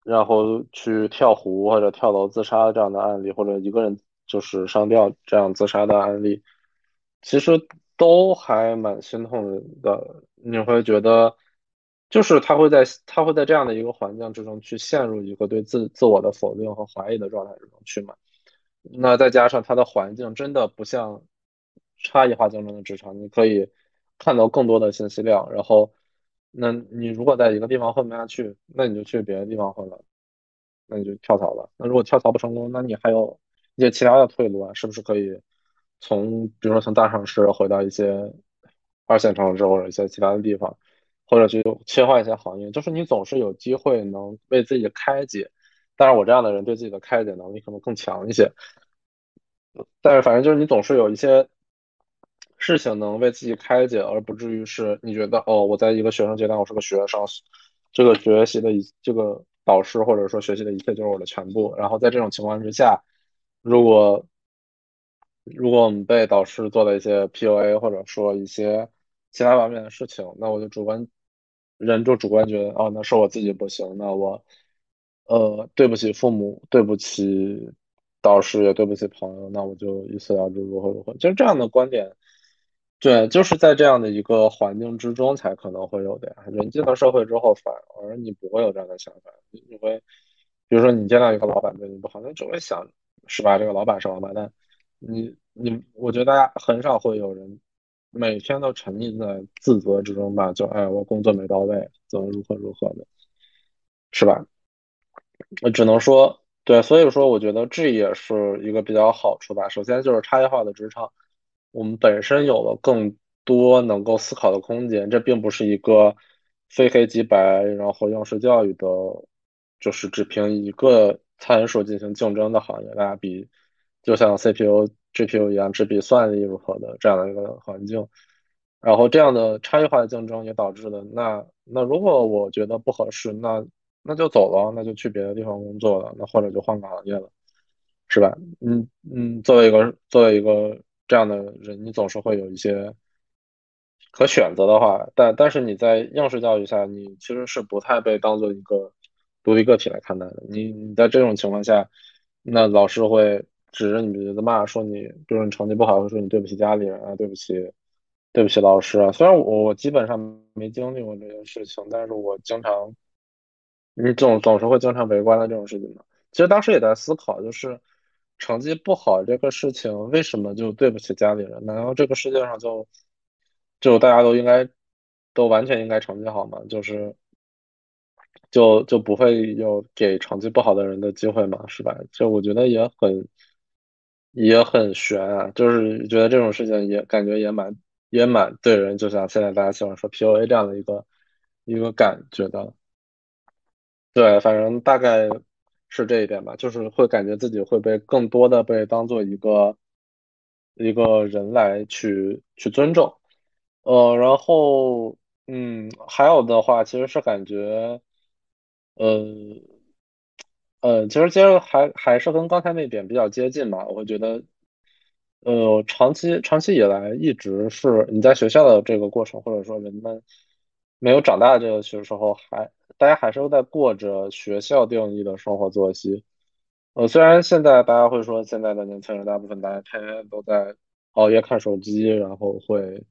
然后去跳湖或者跳楼自杀这样的案例，或者一个人就是上吊这样自杀的案例，其实都还蛮心痛的。你会觉得，就是他会在他会在这样的一个环境之中去陷入一个对自自我的否定和怀疑的状态之中去嘛？那再加上他的环境真的不像差异化竞争的职场，你可以看到更多的信息量，然后，那你如果在一个地方混不下去，那你就去别的地方混了，那你就跳槽了。那如果跳槽不成功，那你还有一些其他的退路啊，是不是可以从比如说从大城市回到一些二线城市或者一些其他的地方，或者去切换一些行业，就是你总是有机会能为自己开解。但是我这样的人对自己的开解能力可能更强一些。但是反正就是你总是有一些事情能为自己开解，而不至于是你觉得哦，我在一个学生阶段我是个学生，这个学习的一这个导师或者说学习的一切就是我的全部。然后在这种情况之下，如果如果我们被导师做了一些 PUA 或者说一些其他方面的事情，那我就主观人就主观觉得哦，那是我自己不行，那我呃对不起父母，对不起导师，也对不起朋友，那我就一死了之，如何如何，就是这样的观点。对，就是在这样的一个环境之中才可能会有的呀。人进了社会之后，反而你不会有这样的想法，你会，比如说你见到一个老板对你不好，你只会想，是吧？这个老板是王八蛋。你你，我觉得大家很少会有人每天都沉浸在自责之中吧？就哎，我工作没到位，怎么如何如何的，是吧？我只能说，对，所以说我觉得这也是一个比较好处吧。首先就是差异化的职场，我们本身有了更多能够思考的空间，这并不是一个非黑即白，然后应试教育的，就是只凭一个参数进行竞争的行业，大家比，就像 CPU、GPU 一样，只比算力如何的这样的一个环境。然后这样的差异化的竞争也导致了，那那如果我觉得不合适，那那就走了，那就去别的地方工作了，那或者就换个行业了，是吧？嗯嗯，作为一个作为一个这样的人，你总是会有一些可选择的话，但但是你在应试教育下，你其实是不太被当做一个独立个体来看待的。你你在这种情况下，那老师会指着你鼻子骂，说你，比如说你成绩不好，会说你对不起家里人啊，对不起。对不起，老师啊，虽然我我基本上没经历过这件事情，但是我经常，你总总是会经常围观的这种事情嘛。其实当时也在思考，就是成绩不好这个事情，为什么就对不起家里人？难道这个世界上就就大家都应该都完全应该成绩好吗？就是就就不会有给成绩不好的人的机会吗？是吧？就我觉得也很也很悬啊，就是觉得这种事情也感觉也蛮。也蛮对人，就像现在大家喜欢说 PUA 这样的一个一个感觉的，对，反正大概是这一点吧，就是会感觉自己会被更多的被当做一个一个人来去去尊重，呃，然后嗯，还有的话其实是感觉，呃呃，其实其实还还是跟刚才那点比较接近嘛，我觉得。呃，长期长期以来一直是你在学校的这个过程，或者说人们没有长大的这个时候，还大家还是都在过着学校定义的生活作息。呃，虽然现在大家会说现在的年轻人大部分大家天天都在熬夜看手机，然后会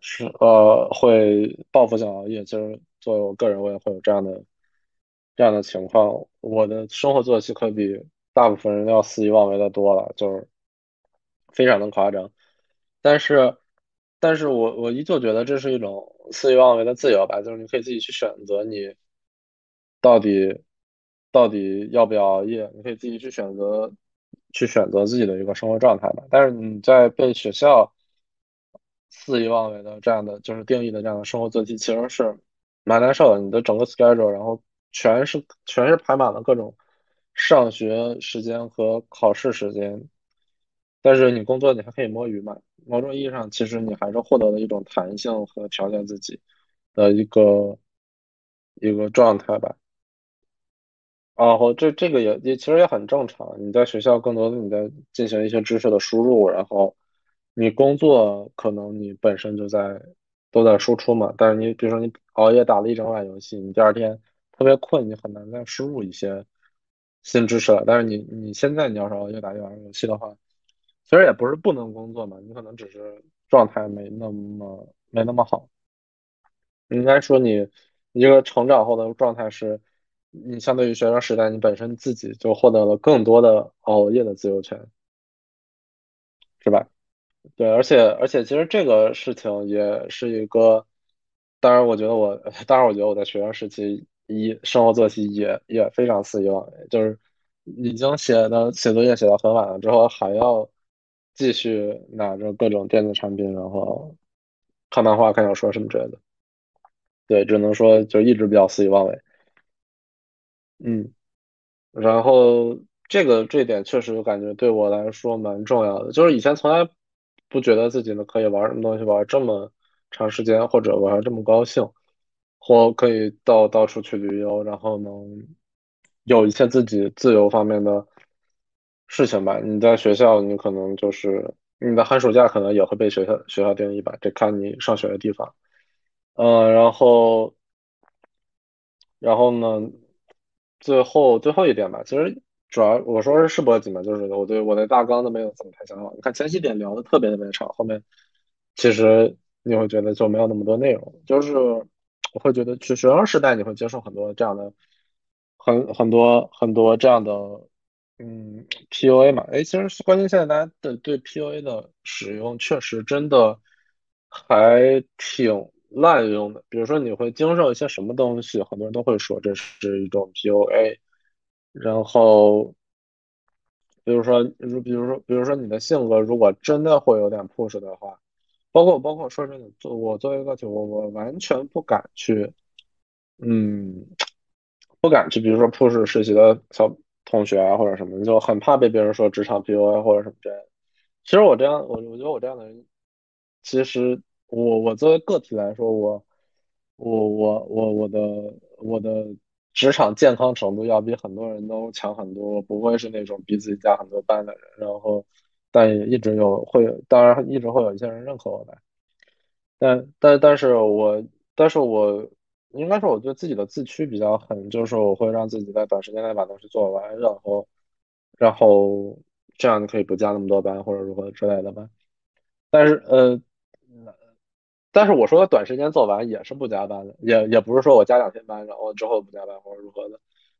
是呃会报复性熬夜。其实作为我个人，我也会有这样的这样的情况。我的生活作息可比大部分人要肆意妄为的多了，就是。非常的夸张，但是，但是我我依旧觉得这是一种肆意妄为的自由吧，就是你可以自己去选择你到底到底要不要熬夜，你可以自己去选择去选择自己的一个生活状态吧。但是你在被学校肆意妄为的这样的就是定义的这样的生活作息，其实是蛮难受的。你的整个 schedule，然后全是全是排满了各种上学时间和考试时间。但是你工作你还可以摸鱼嘛？某种意义上，其实你还是获得了一种弹性和调节自己的一个一个状态吧。然后这这个也也其实也很正常。你在学校更多的你在进行一些知识的输入，然后你工作可能你本身就在都在输出嘛。但是你比如说你熬夜打了一整晚游戏，你第二天特别困，你很难再输入一些新知识了。但是你你现在你要是熬夜打一晚游戏的话，其实也不是不能工作嘛，你可能只是状态没那么没那么好。应该说你你这个成长后的状态是。你相对于学生时代，你本身自己就获得了更多的熬夜的自由权，是吧？对，而且而且其实这个事情也是一个，当然我觉得我，当然我觉得我在学生时期一生活作息也也非常肆意妄为，就是已经写的写作业写到很晚了之后，还要继续拿着各种电子产品，然后看漫画、看小说什么之类的。对，只能说就一直比较肆意妄为。嗯，然后这个这点确实感觉对我来说蛮重要的，就是以前从来不觉得自己呢可以玩什么东西玩这么长时间，或者玩这么高兴，或可以到到处去旅游，然后能有一些自己自由方面的事情吧。你在学校，你可能就是你的寒暑假可能也会被学校学校定义吧，这看你上学的地方。嗯，然后然后呢？最后最后一点吧，其实主要我说是世博集嘛，就是我对我对大纲都没有怎么太想好。你看前几点聊的特别特别长，后面其实你会觉得就没有那么多内容。就是我会觉得去学生时代你会接受很多这样的很很多很多这样的嗯 PUA 嘛，哎，其实关键现在大家的对 PUA 的使用确实真的还挺。滥用的，比如说你会经受一些什么东西，很多人都会说这是一种 PUA。然后，比如说，如比如说，比如说你的性格如果真的会有点 push 的话，包括包括说真的，做我作为一个就我我完全不敢去，嗯，不敢去，比如说 push 实习的小同学啊或者什么，就很怕被别人说职场 PUA 或者什么之类的。其实我这样，我我觉得我这样的人，其实。我我作为个体来说，我我我我我的我的职场健康程度要比很多人都强很多，不会是那种比自己加很多班的人。然后，但也一直有会，当然一直会有一些人认可我的。但但但是我但是我应该说我对自己的自驱比较狠，就是我会让自己在短时间内把东西做完，然后然后这样你可以不加那么多班或者如何之类的吧。但是呃。但是我说的短时间做完也是不加班的，也也不是说我加两天班，然后之后不加班或者如何的。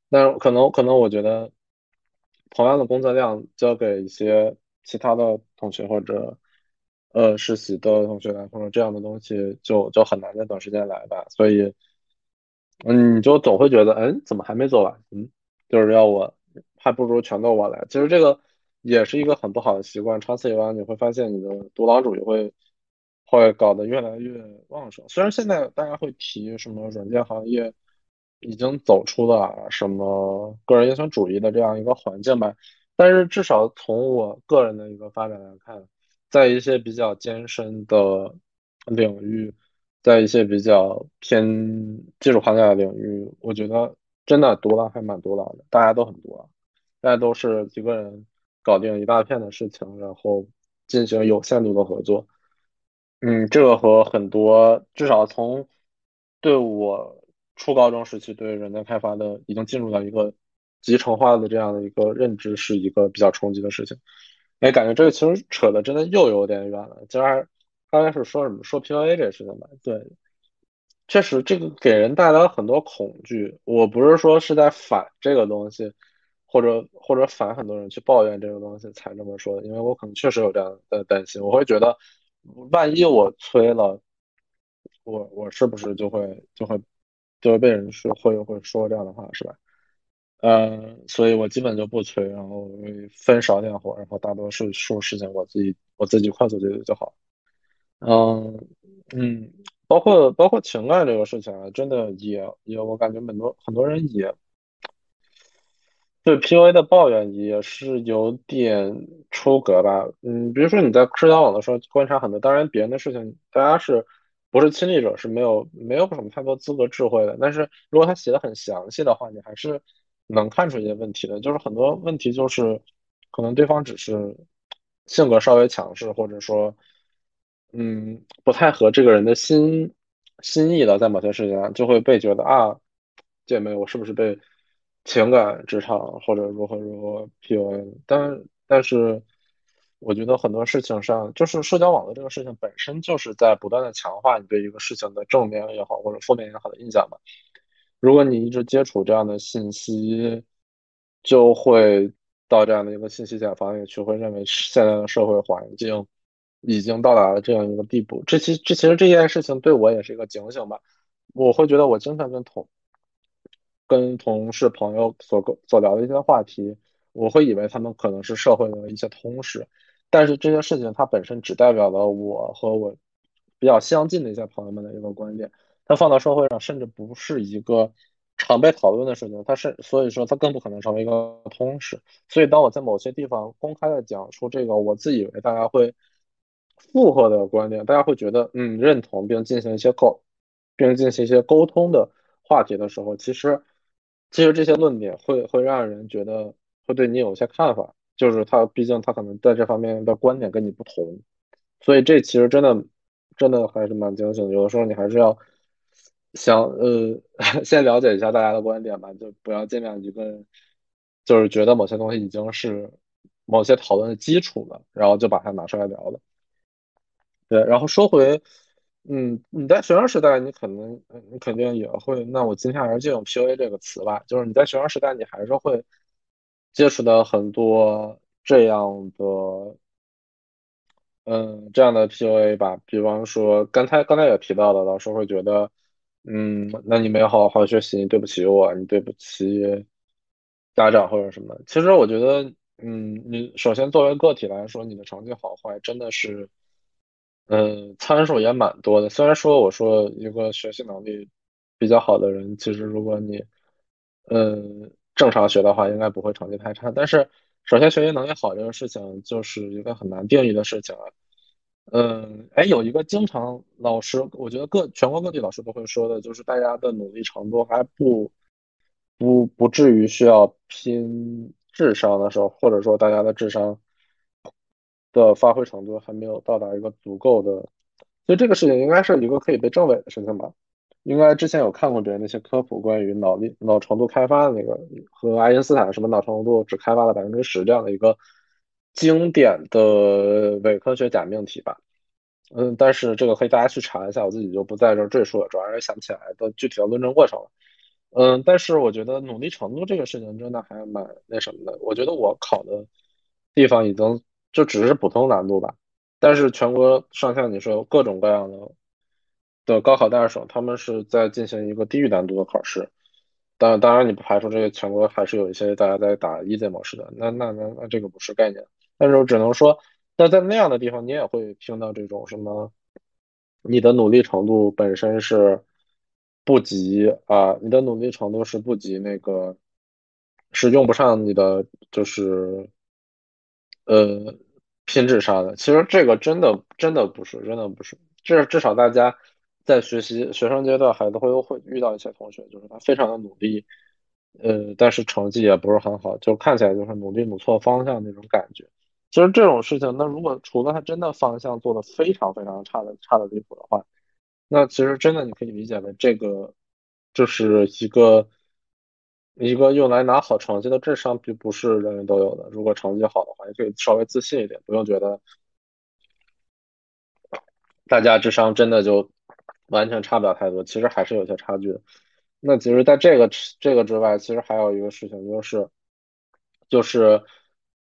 但是可能可能我觉得，同样的工作量交给一些其他的同学或者呃实习的同学来说，这样的东西就就很难在短时间来吧。所以，嗯，你就总会觉得，嗯，怎么还没做完？嗯，就是要我，还不如全都我来。其实这个也是一个很不好的习惯，长此以往，你会发现你的独狼主义会。会搞得越来越旺盛。虽然现在大家会提什么软件行业已经走出了什么个人英雄主义的这样一个环境吧，但是至少从我个人的一个发展来看，在一些比较艰深的领域，在一些比较偏技术框架的领域，我觉得真的独狼还蛮独狼的，大家都很独狼，大家都是几个人搞定一大片的事情，然后进行有限度的合作。嗯，这个和很多至少从对我初高中时期对软件开发的已经进入到一个集成化的这样的一个认知，是一个比较冲击的事情。哎，感觉这个其实扯的真的又有点远了。今儿刚开始说什么说 PUA 这个事情吧？对，确实这个给人带来了很多恐惧。我不是说是在反这个东西，或者或者反很多人去抱怨这个东西才这么说的，因为我可能确实有这样的担心，我会觉得。万一我催了，我我是不是就会就会就会被人说会会说这样的话是吧？嗯，所以我基本就不催，然后分少点活，然后大多数数事情我自己我自己快速解决就好。嗯嗯，包括包括情感这个事情啊，真的也也我感觉很多很多人也。对 PUA 的抱怨也是有点出格吧，嗯，比如说你在社交网的时候观察很多，当然别人的事情，大家是不是亲历者是没有没有什么太多资格智慧的，但是如果他写的很详细的话，你还是能看出一些问题的，就是很多问题就是可能对方只是性格稍微强势，或者说嗯不太合这个人的心心意的，在某些事情上就会被觉得啊，姐妹，我是不是被情感职场或者如何如何 PUA？但但是我觉得很多事情上，就是社交网络这个事情本身就是在不断的强化你对一个事情的正面也好或者负面也好的印象嘛。如果你一直接触这样的信息，就会到这样的一个信息茧房里去，会认为现在的社会环境已经到达了这样一个地步。这其这其实这件事情对我也是一个警醒吧。我会觉得我经常跟同跟同事朋友所所聊的一些话题，我会以为他们可能是社会的一些通识，但是这些事情它本身只代表了我和我比较相近的一些朋友们的一个观点。它放到社会上，甚至不是一个常被讨论的事情，它是所以说它更不可能成为一个通识。所以当我在某些地方公开的讲出这个我自以为大家会附和的观点，大家会觉得嗯认同并进行一些沟，并进行一些沟通的话题的时候，其实其实这些论点会会让人觉得会对你有一些看法，就是他毕竟他可能在这方面的观点跟你不同，所以这其实真的真的还是蛮惊醒的，有的时候你还是要。想呃，先了解一下大家的观点吧，就不要见面一个，就是觉得某些东西已经是某些讨论的基础了，然后就把它拿出来聊了。对，然后说回，嗯，你在学生时代，你可能你肯定也会，那我今天还是借用 PUA 这个词吧，就是你在学生时代，你还是会接触到很多这样的。嗯，这样的 PUA 吧，比方说刚才刚才也提到的，老师会觉得，嗯，那你没有好好学习，你对不起我，你对不起家长或者什么。其实我觉得，嗯，你首先作为个体来说，你的成绩好坏真的是，嗯，参数也蛮多的。虽然说我说一个学习能力比较好的人，其实如果你，嗯，正常学的话，应该不会成绩太差。但是首先学习能力好这个事情，就是一个很难定义的事情啊。嗯，哎，有一个经常老师，我觉得各全国各地老师都会说的，就是大家的努力程度还不不不至于需要拼智商的时候，或者说大家的智商的发挥程度还没有到达一个足够的，所以这个事情应该是一个可以被证伪的事情吧？应该之前有看过别人那些科普关于脑力脑程度开发的那个，和爱因斯坦什么脑程度只开发了百分之十这样的一个。经典的伪科学假命题吧，嗯，但是这个可以大家去查一下，我自己就不在这赘述了，主要是想不起来的具体的论证过程了。嗯，但是我觉得努力程度这个事情真的还蛮那什么的。我觉得我考的地方已经就只是普通难度吧，但是全国上下你说各种各样的的高考大省，他们是在进行一个低于难度的考试。当当然你不排除这些全国还是有一些大家在打 easy 模式的，那那那那这个不是概念。但是我只能说，那在那样的地方，你也会听到这种什么，你的努力程度本身是不及啊，你的努力程度是不及那个，是用不上你的就是呃拼智商的。其实这个真的真的不是，真的不是。至至少大家在学习学生阶段，孩子会会遇到一些同学，就是他非常的努力，呃，但是成绩也不是很好，就看起来就是努力努错方向那种感觉。其实这种事情，那如果除了他真的方向做的非常非常差的差的离谱的话，那其实真的你可以理解为这个就是一个一个用来拿好成绩的智商，并不是人人都有的。如果成绩好的话，也可以稍微自信一点，不用觉得大家智商真的就完全差不了太多，其实还是有些差距的。那其实，在这个这个之外，其实还有一个事情就是就是。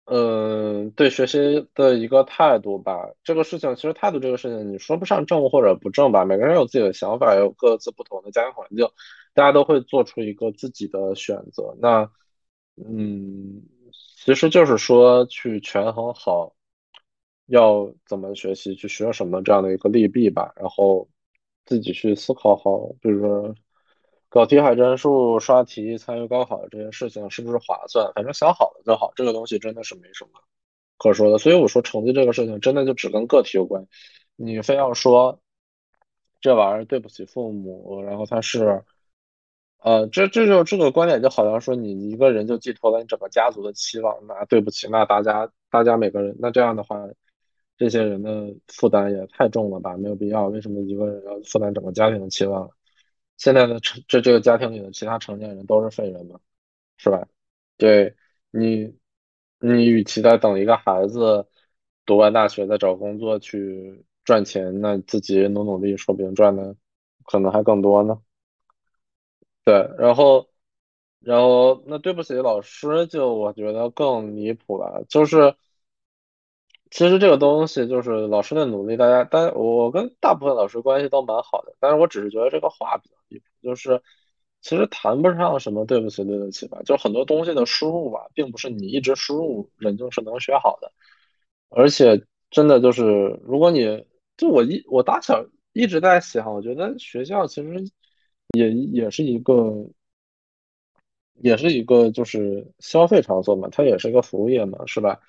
嗯，对学习的一个态度吧，这个事情其实态度这个事情，你说不上正或者不正吧，每个人有自己的想法，有各自不同的家庭环境，大家都会做出一个自己的选择。那，嗯，其实就是说去权衡好要怎么学习，去学什么这样的一个利弊吧，然后自己去思考好，比如说。搞题海战术、刷题、参与高考这些事情是不是划算？反正想好了就好，这个东西真的是没什么可说的。所以我说成绩这个事情真的就只跟个体有关。你非要说这玩意儿对不起父母，然后他是呃，这这就这个观点就好像说你一个人就寄托了你整个家族的期望，那对不起，那大家大家每个人，那这样的话，这些人的负担也太重了吧？没有必要，为什么一个人要负担整个家庭的期望？现在的成这这个家庭里的其他成年人都是废人嘛，是吧？对你，你与其在等一个孩子读完大学再找工作去赚钱，那自己努努力，说不定赚的可能还更多呢。对，然后，然后那对不起，老师就我觉得更离谱了，就是其实这个东西就是老师的努力，大家，但我跟大部分老师关系都蛮好的，但是我只是觉得这个话比较离谱，就是其实谈不上什么对不起对得起吧，就很多东西的输入吧，并不是你一直输入人就是能学好的，而且真的就是如果你就我一我打小一直在想，我觉得学校其实。也也是一个，也是一个就是消费场所嘛，它也是一个服务业嘛，是吧？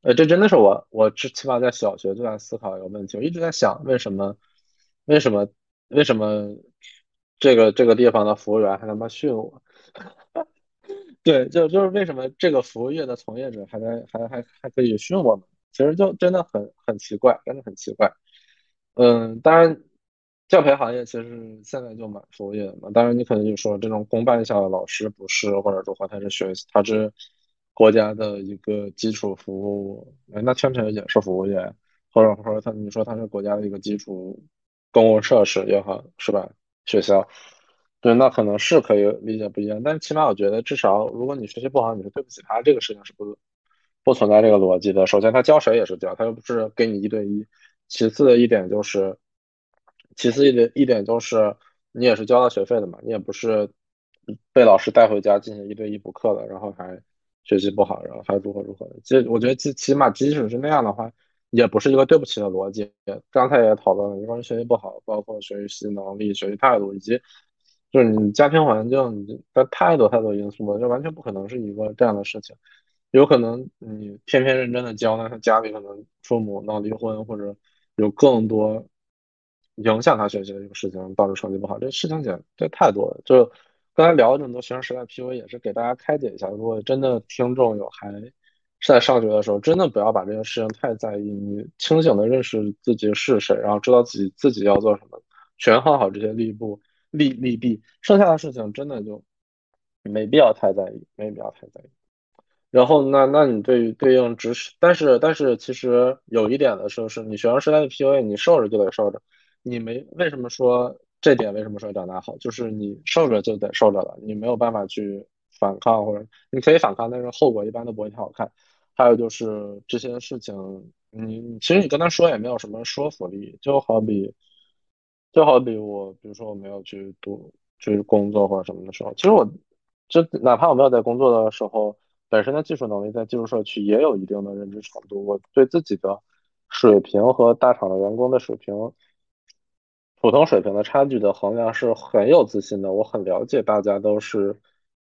呃，这真的是我我之起码在小学就在思考一个问题，我一直在想为什么为什么为什么这个这个地方的服务员还他妈训我？对，就就是为什么这个服务业的从业者还在还还还可以训我们？其实就真的很很奇怪，真的很奇怪。嗯，当然。教培行业其实现在就蛮服务业的嘛，当然你可能就说这种公办校的老师不是，或者说他是学他是国家的一个基础服务，那确实也是服务业，或者说他你说他是国家的一个基础公共设施也好，是吧？学校，对，那可能是可以理解不一样，但是起码我觉得至少如果你学习不好，你是对不起他，这个事情是不不存在这个逻辑的。首先他教谁也是教，他又不是给你一对一。其次的一点就是。其次一点一点就是，你也是交了学费的嘛，你也不是被老师带回家进行一对一补课的，然后还学习不好，然后还如何如何的。其实我觉得，起起码即使是那样的话，也不是一个对不起的逻辑。刚才也讨论了，一个人学习不好，包括学习能力、学习态度，以及就是你家庭环境的太多太多因素了，这完全不可能是一个这样的事情。有可能你偏偏认真的教，那他家里可能父母闹离婚，或者有更多。影响他学习的一个事情，导致成绩不好，这事情简这太多了。就刚才聊了这么多学生时代 PUA，也是给大家开解一下。如果真的听众有还是在上学的时候，真的不要把这件事情太在意。你清醒的认识自己是谁，然后知道自己自己要做什么，权衡好这些利弊利利弊，剩下的事情真的就没必要太在意，没必要太在意。然后那那你对于对应知识，但是但是其实有一点的是，是你学生时代的 PUA，你受着就得受着。你没为什么说这点？为什么说长大好？就是你受着就得受着了，你没有办法去反抗，或者你可以反抗，但是后果一般都不会太好看。还有就是这些事情，你其实你跟他说也没有什么说服力，就好比就好比我，比如说我没有去读去工作或者什么的时候，其实我就哪怕我没有在工作的时候，本身的技术能力在技术社区也有一定的认知程度，我对自己的水平和大厂的员工的水平。普通水平的差距的衡量是很有自信的，我很了解大家都是，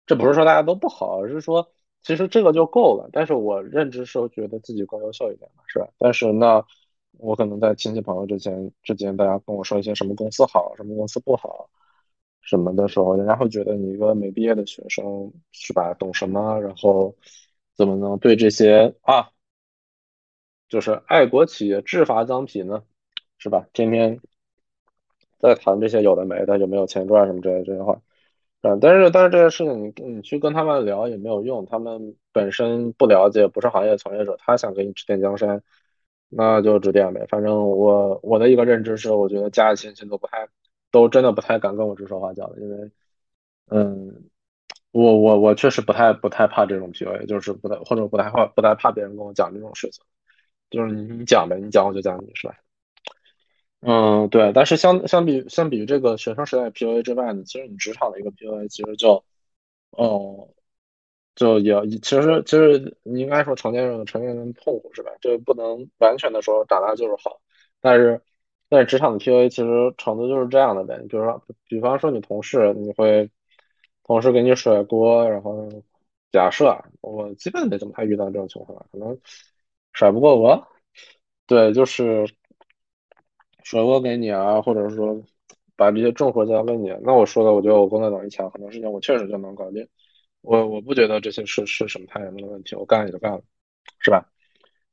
这不是说大家都不好，而是说其实这个就够了。但是我认知是觉得自己更优秀一点嘛，是吧？但是那我可能在亲戚朋友之前之间，大家跟我说一些什么公司好，什么公司不好，什么的时候，人家会觉得你一个没毕业的学生是吧，懂什么？然后怎么能对这些啊，就是爱国企业制法脏痞呢，是吧？天天。在谈这些有的没的，有没有钱赚什么之类这些话，嗯，但是但是这些事情你你去跟他们聊也没有用，他们本身不了解，不是行业从业者，他想给你指点江山，那就指点呗。反正我我的一个认知是，我觉得家里亲戚都不太，都真的不太敢跟我指手画脚的，因为，嗯，我我我确实不太不太怕这种 PUA，就是不太或者不太怕不太怕别人跟我讲这种事情，就是你你讲呗，你讲我就讲你是吧？嗯，对，但是相相比相比于这个学生时代 PUA 之外呢，其实你职场的一个 PUA 其实就，哦，就也其实其实你应该说成年人成年人痛苦是吧？这不能完全的说长大就是好，但是但是职场的 PUA 其实程度就是这样的呗。比如说，比方说你同事，你会同事给你甩锅，然后假设我基本没怎么太遇到这种情况，可能甩不过我，对，就是。甩锅给你啊，或者是说把这些重活交给你，那我说的，我觉得我工作能力强，很多事情我确实就能搞定。我我不觉得这些是是什么太严重的问题，我干也就干了，是吧？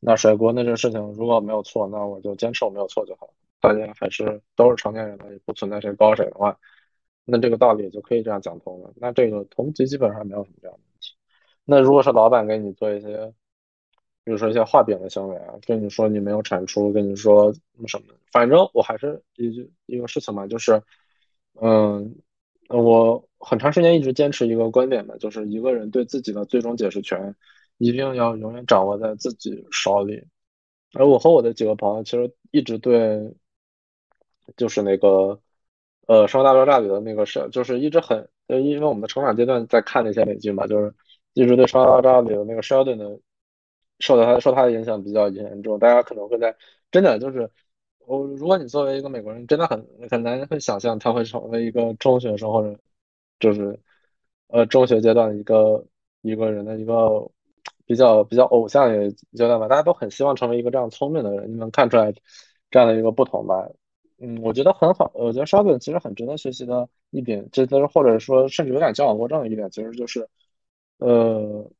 那甩锅那这事情如果没有错，那我就坚持我没有错就好。大家还是都是成年人了，也不存在谁高谁的话，那这个道理就可以这样讲通了。那这个同级基本上没有什么这样的问题。那如果是老板给你做一些，比如说一些画饼的行为啊，跟你说你没有产出，跟你说什么，反正我还是一句一个事情嘛，就是，嗯，我很长时间一直坚持一个观点嘛，就是一个人对自己的最终解释权一定要永远掌握在自己手里。而我和我的几个朋友其实一直对，就是那个，呃，《生活大爆炸》里的那个是，就是一直很，因为我们的成长阶段在看那些美剧嘛，就是一直对《生活大爆炸》里的那个 Sheldon 的。受到他受他的影响比较严重，大家可能会在真的就是我，如果你作为一个美国人，真的很很难会想象他会成为一个中学生或者就是呃中学阶段一个一个人的一个比较比较偶像的阶段吧。大家都很希望成为一个这样聪明的人，你能看出来这样的一个不同吧？嗯，我觉得很好，我觉得 Sheldon 其实很值得学习的一点，这都是或者说甚至有点矫枉过正的一点，其实就是呃。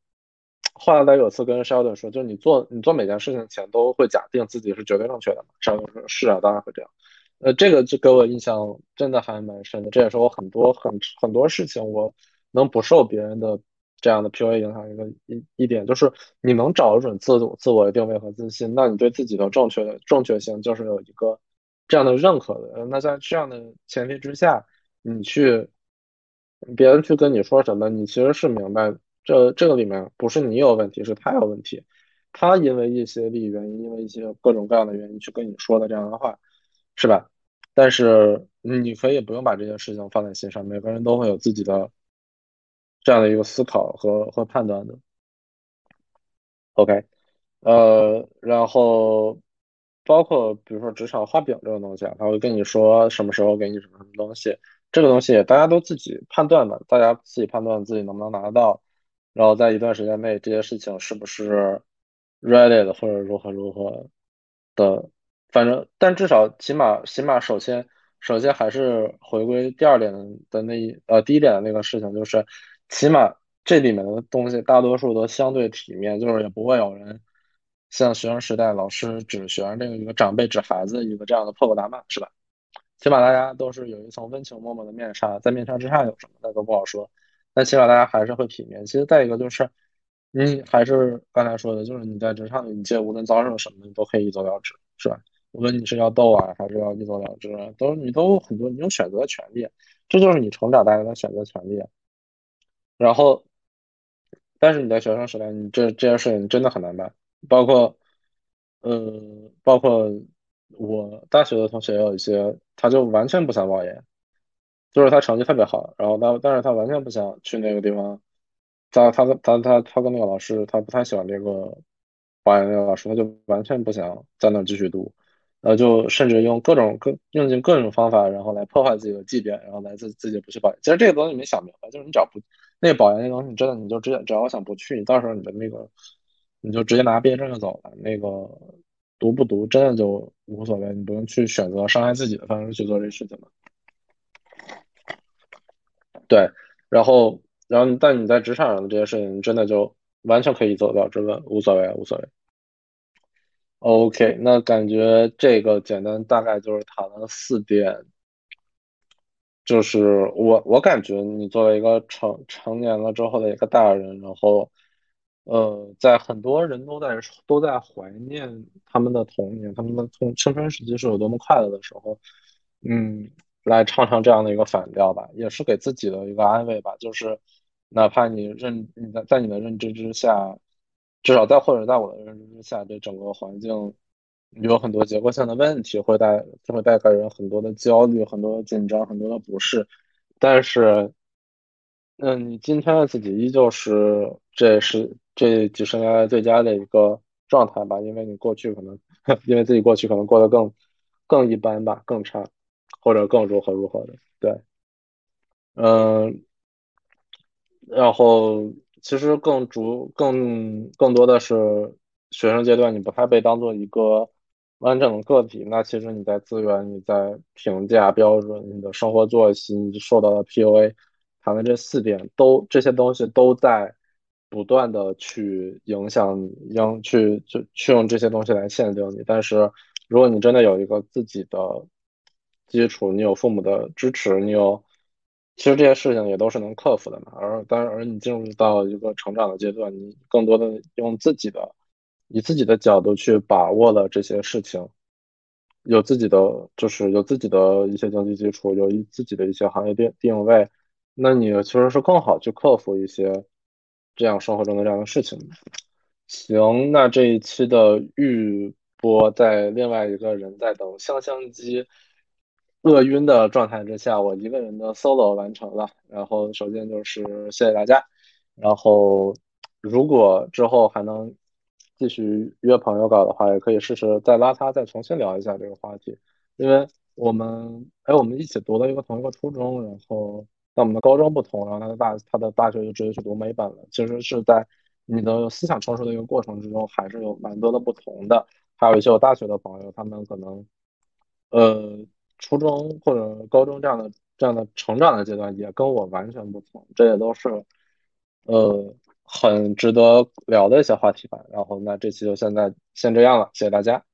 后来他有次跟 Sheldon 说，就是你做你做每件事情前都会假定自己是绝对正确的嘛？Sheldon 说：“是啊，当然会这样。”呃，这个就给我印象真的还蛮深的。这也是我很多很很多事情我能不受别人的这样的 PUA 影响一个一一点，就是你能找准自自我的定位和自信，那你对自己的正确的正确性就是有一个这样的认可的。那在这样的前提之下，你去别人去跟你说什么，你其实是明白。这这个里面不是你有问题，是他有问题。他因为一些利益原因，因为一些各种各样的原因去跟你说的这样的话，是吧？但是你可以不用把这件事情放在心上。每个人都会有自己的这样的一个思考和和判断的。OK，呃，然后包括比如说职场画饼这种东西啊，他会跟你说什么时候给你什么什么东西，这个东西大家都自己判断吧，大家自己判断自己能不能拿到。然后在一段时间内，这些事情是不是 ready 的，或者如何如何的，反正，但至少起码起码首先首先还是回归第二点的那一呃第一点的那个事情，就是起码这里面的东西大多数都相对体面，就是也不会有人像学生时代老师指学生这个一个长辈指孩子一个这样的破口大骂，是吧？起码大家都是有一层温情脉脉的面纱，在面纱之上有什么那都不好说。但起码大家还是会体面。其实再一个就是，你还是刚才说的，就是你在职场里，你这无论遭受什么，你都可以一走了之，是吧？无论你是要斗啊，还是要一走了之，都你都很多，你有选择的权利，这就是你成长带来的选择权利。然后，但是你在学生时代，你这这件事情真的很难办。包括，呃，包括我大学的同学有一些，他就完全不想保研。就是他成绩特别好，然后但但是他完全不想去那个地方。他他他他他跟那个老师，他不太喜欢这个保研那个老师，他就完全不想在那继续读，然后就甚至用各种各用尽各种方法，然后来破坏自己的绩点，然后来自自己不去保研。其实这个东西你没想明白，就是你只要不那个保研那东西，真的你就直接只要想不去，你到时候你的那个你就直接拿毕业证就走了。那个读不读真的就无所谓，你不用去选择伤害自己的方式去做这事情了。对，然后，然后，但你在职场上的这些事情，真的就完全可以走掉，这个无所谓，无所谓。OK，那感觉这个简单大概就是谈了四点，就是我我感觉你作为一个成成年了之后的一个大人，然后，呃，在很多人都在都在怀念他们的童年，他们的从青春时期是有多么快乐的时候，嗯。来唱唱这样的一个反调吧，也是给自己的一个安慰吧。就是哪怕你认你在在你的认知之下，至少在或者在我的认知之下，这整个环境有很多结构性的问题，会带会带给人很多的焦虑、很多的紧张、很多的不适。但是，嗯，你今天的自己依旧是这是这几十年来最佳的一个状态吧？因为你过去可能 因为自己过去可能过得更更一般吧，更差。或者更如何如何的，对，嗯，然后其实更主更更多的是学生阶段，你不太被当做一个完整的个体，那其实你在资源、你在评价标准、你的生活作息、你受到的 PUA，谈的这四点都这些东西都在不断的去影响你，让去就去用这些东西来限定你。但是如果你真的有一个自己的基础，你有父母的支持，你有，其实这些事情也都是能克服的嘛。而当然，而你进入到一个成长的阶段，你更多的用自己的。以自己的角度去把握了这些事情，有自己的就是有自己的一些经济基础，有一自己的一些行业定定位，那你其实是更好去克服一些这样生活中的这样的事情。行，那这一期的预播在另外一个人在等香香鸡饿晕的状态之下，我一个人的 solo 完成了。然后首先就是谢谢大家，然后如果之后还能。继续约朋友搞的话，也可以试试再拉他，再重新聊一下这个话题。因为我们，哎，我们一起读了一个同一个初中，然后但我们的高中不同，然后他的大他的大学就直接去读美本了。其实是在你的思想成熟的一个过程之中，还是有蛮多的不同的。还有一些我大学的朋友，他们可能，呃，初中或者高中这样的这样的成长的阶段，也跟我完全不同。这也都是，呃。很值得聊的一些话题吧，然后那这期就现在先这样了，谢谢大家。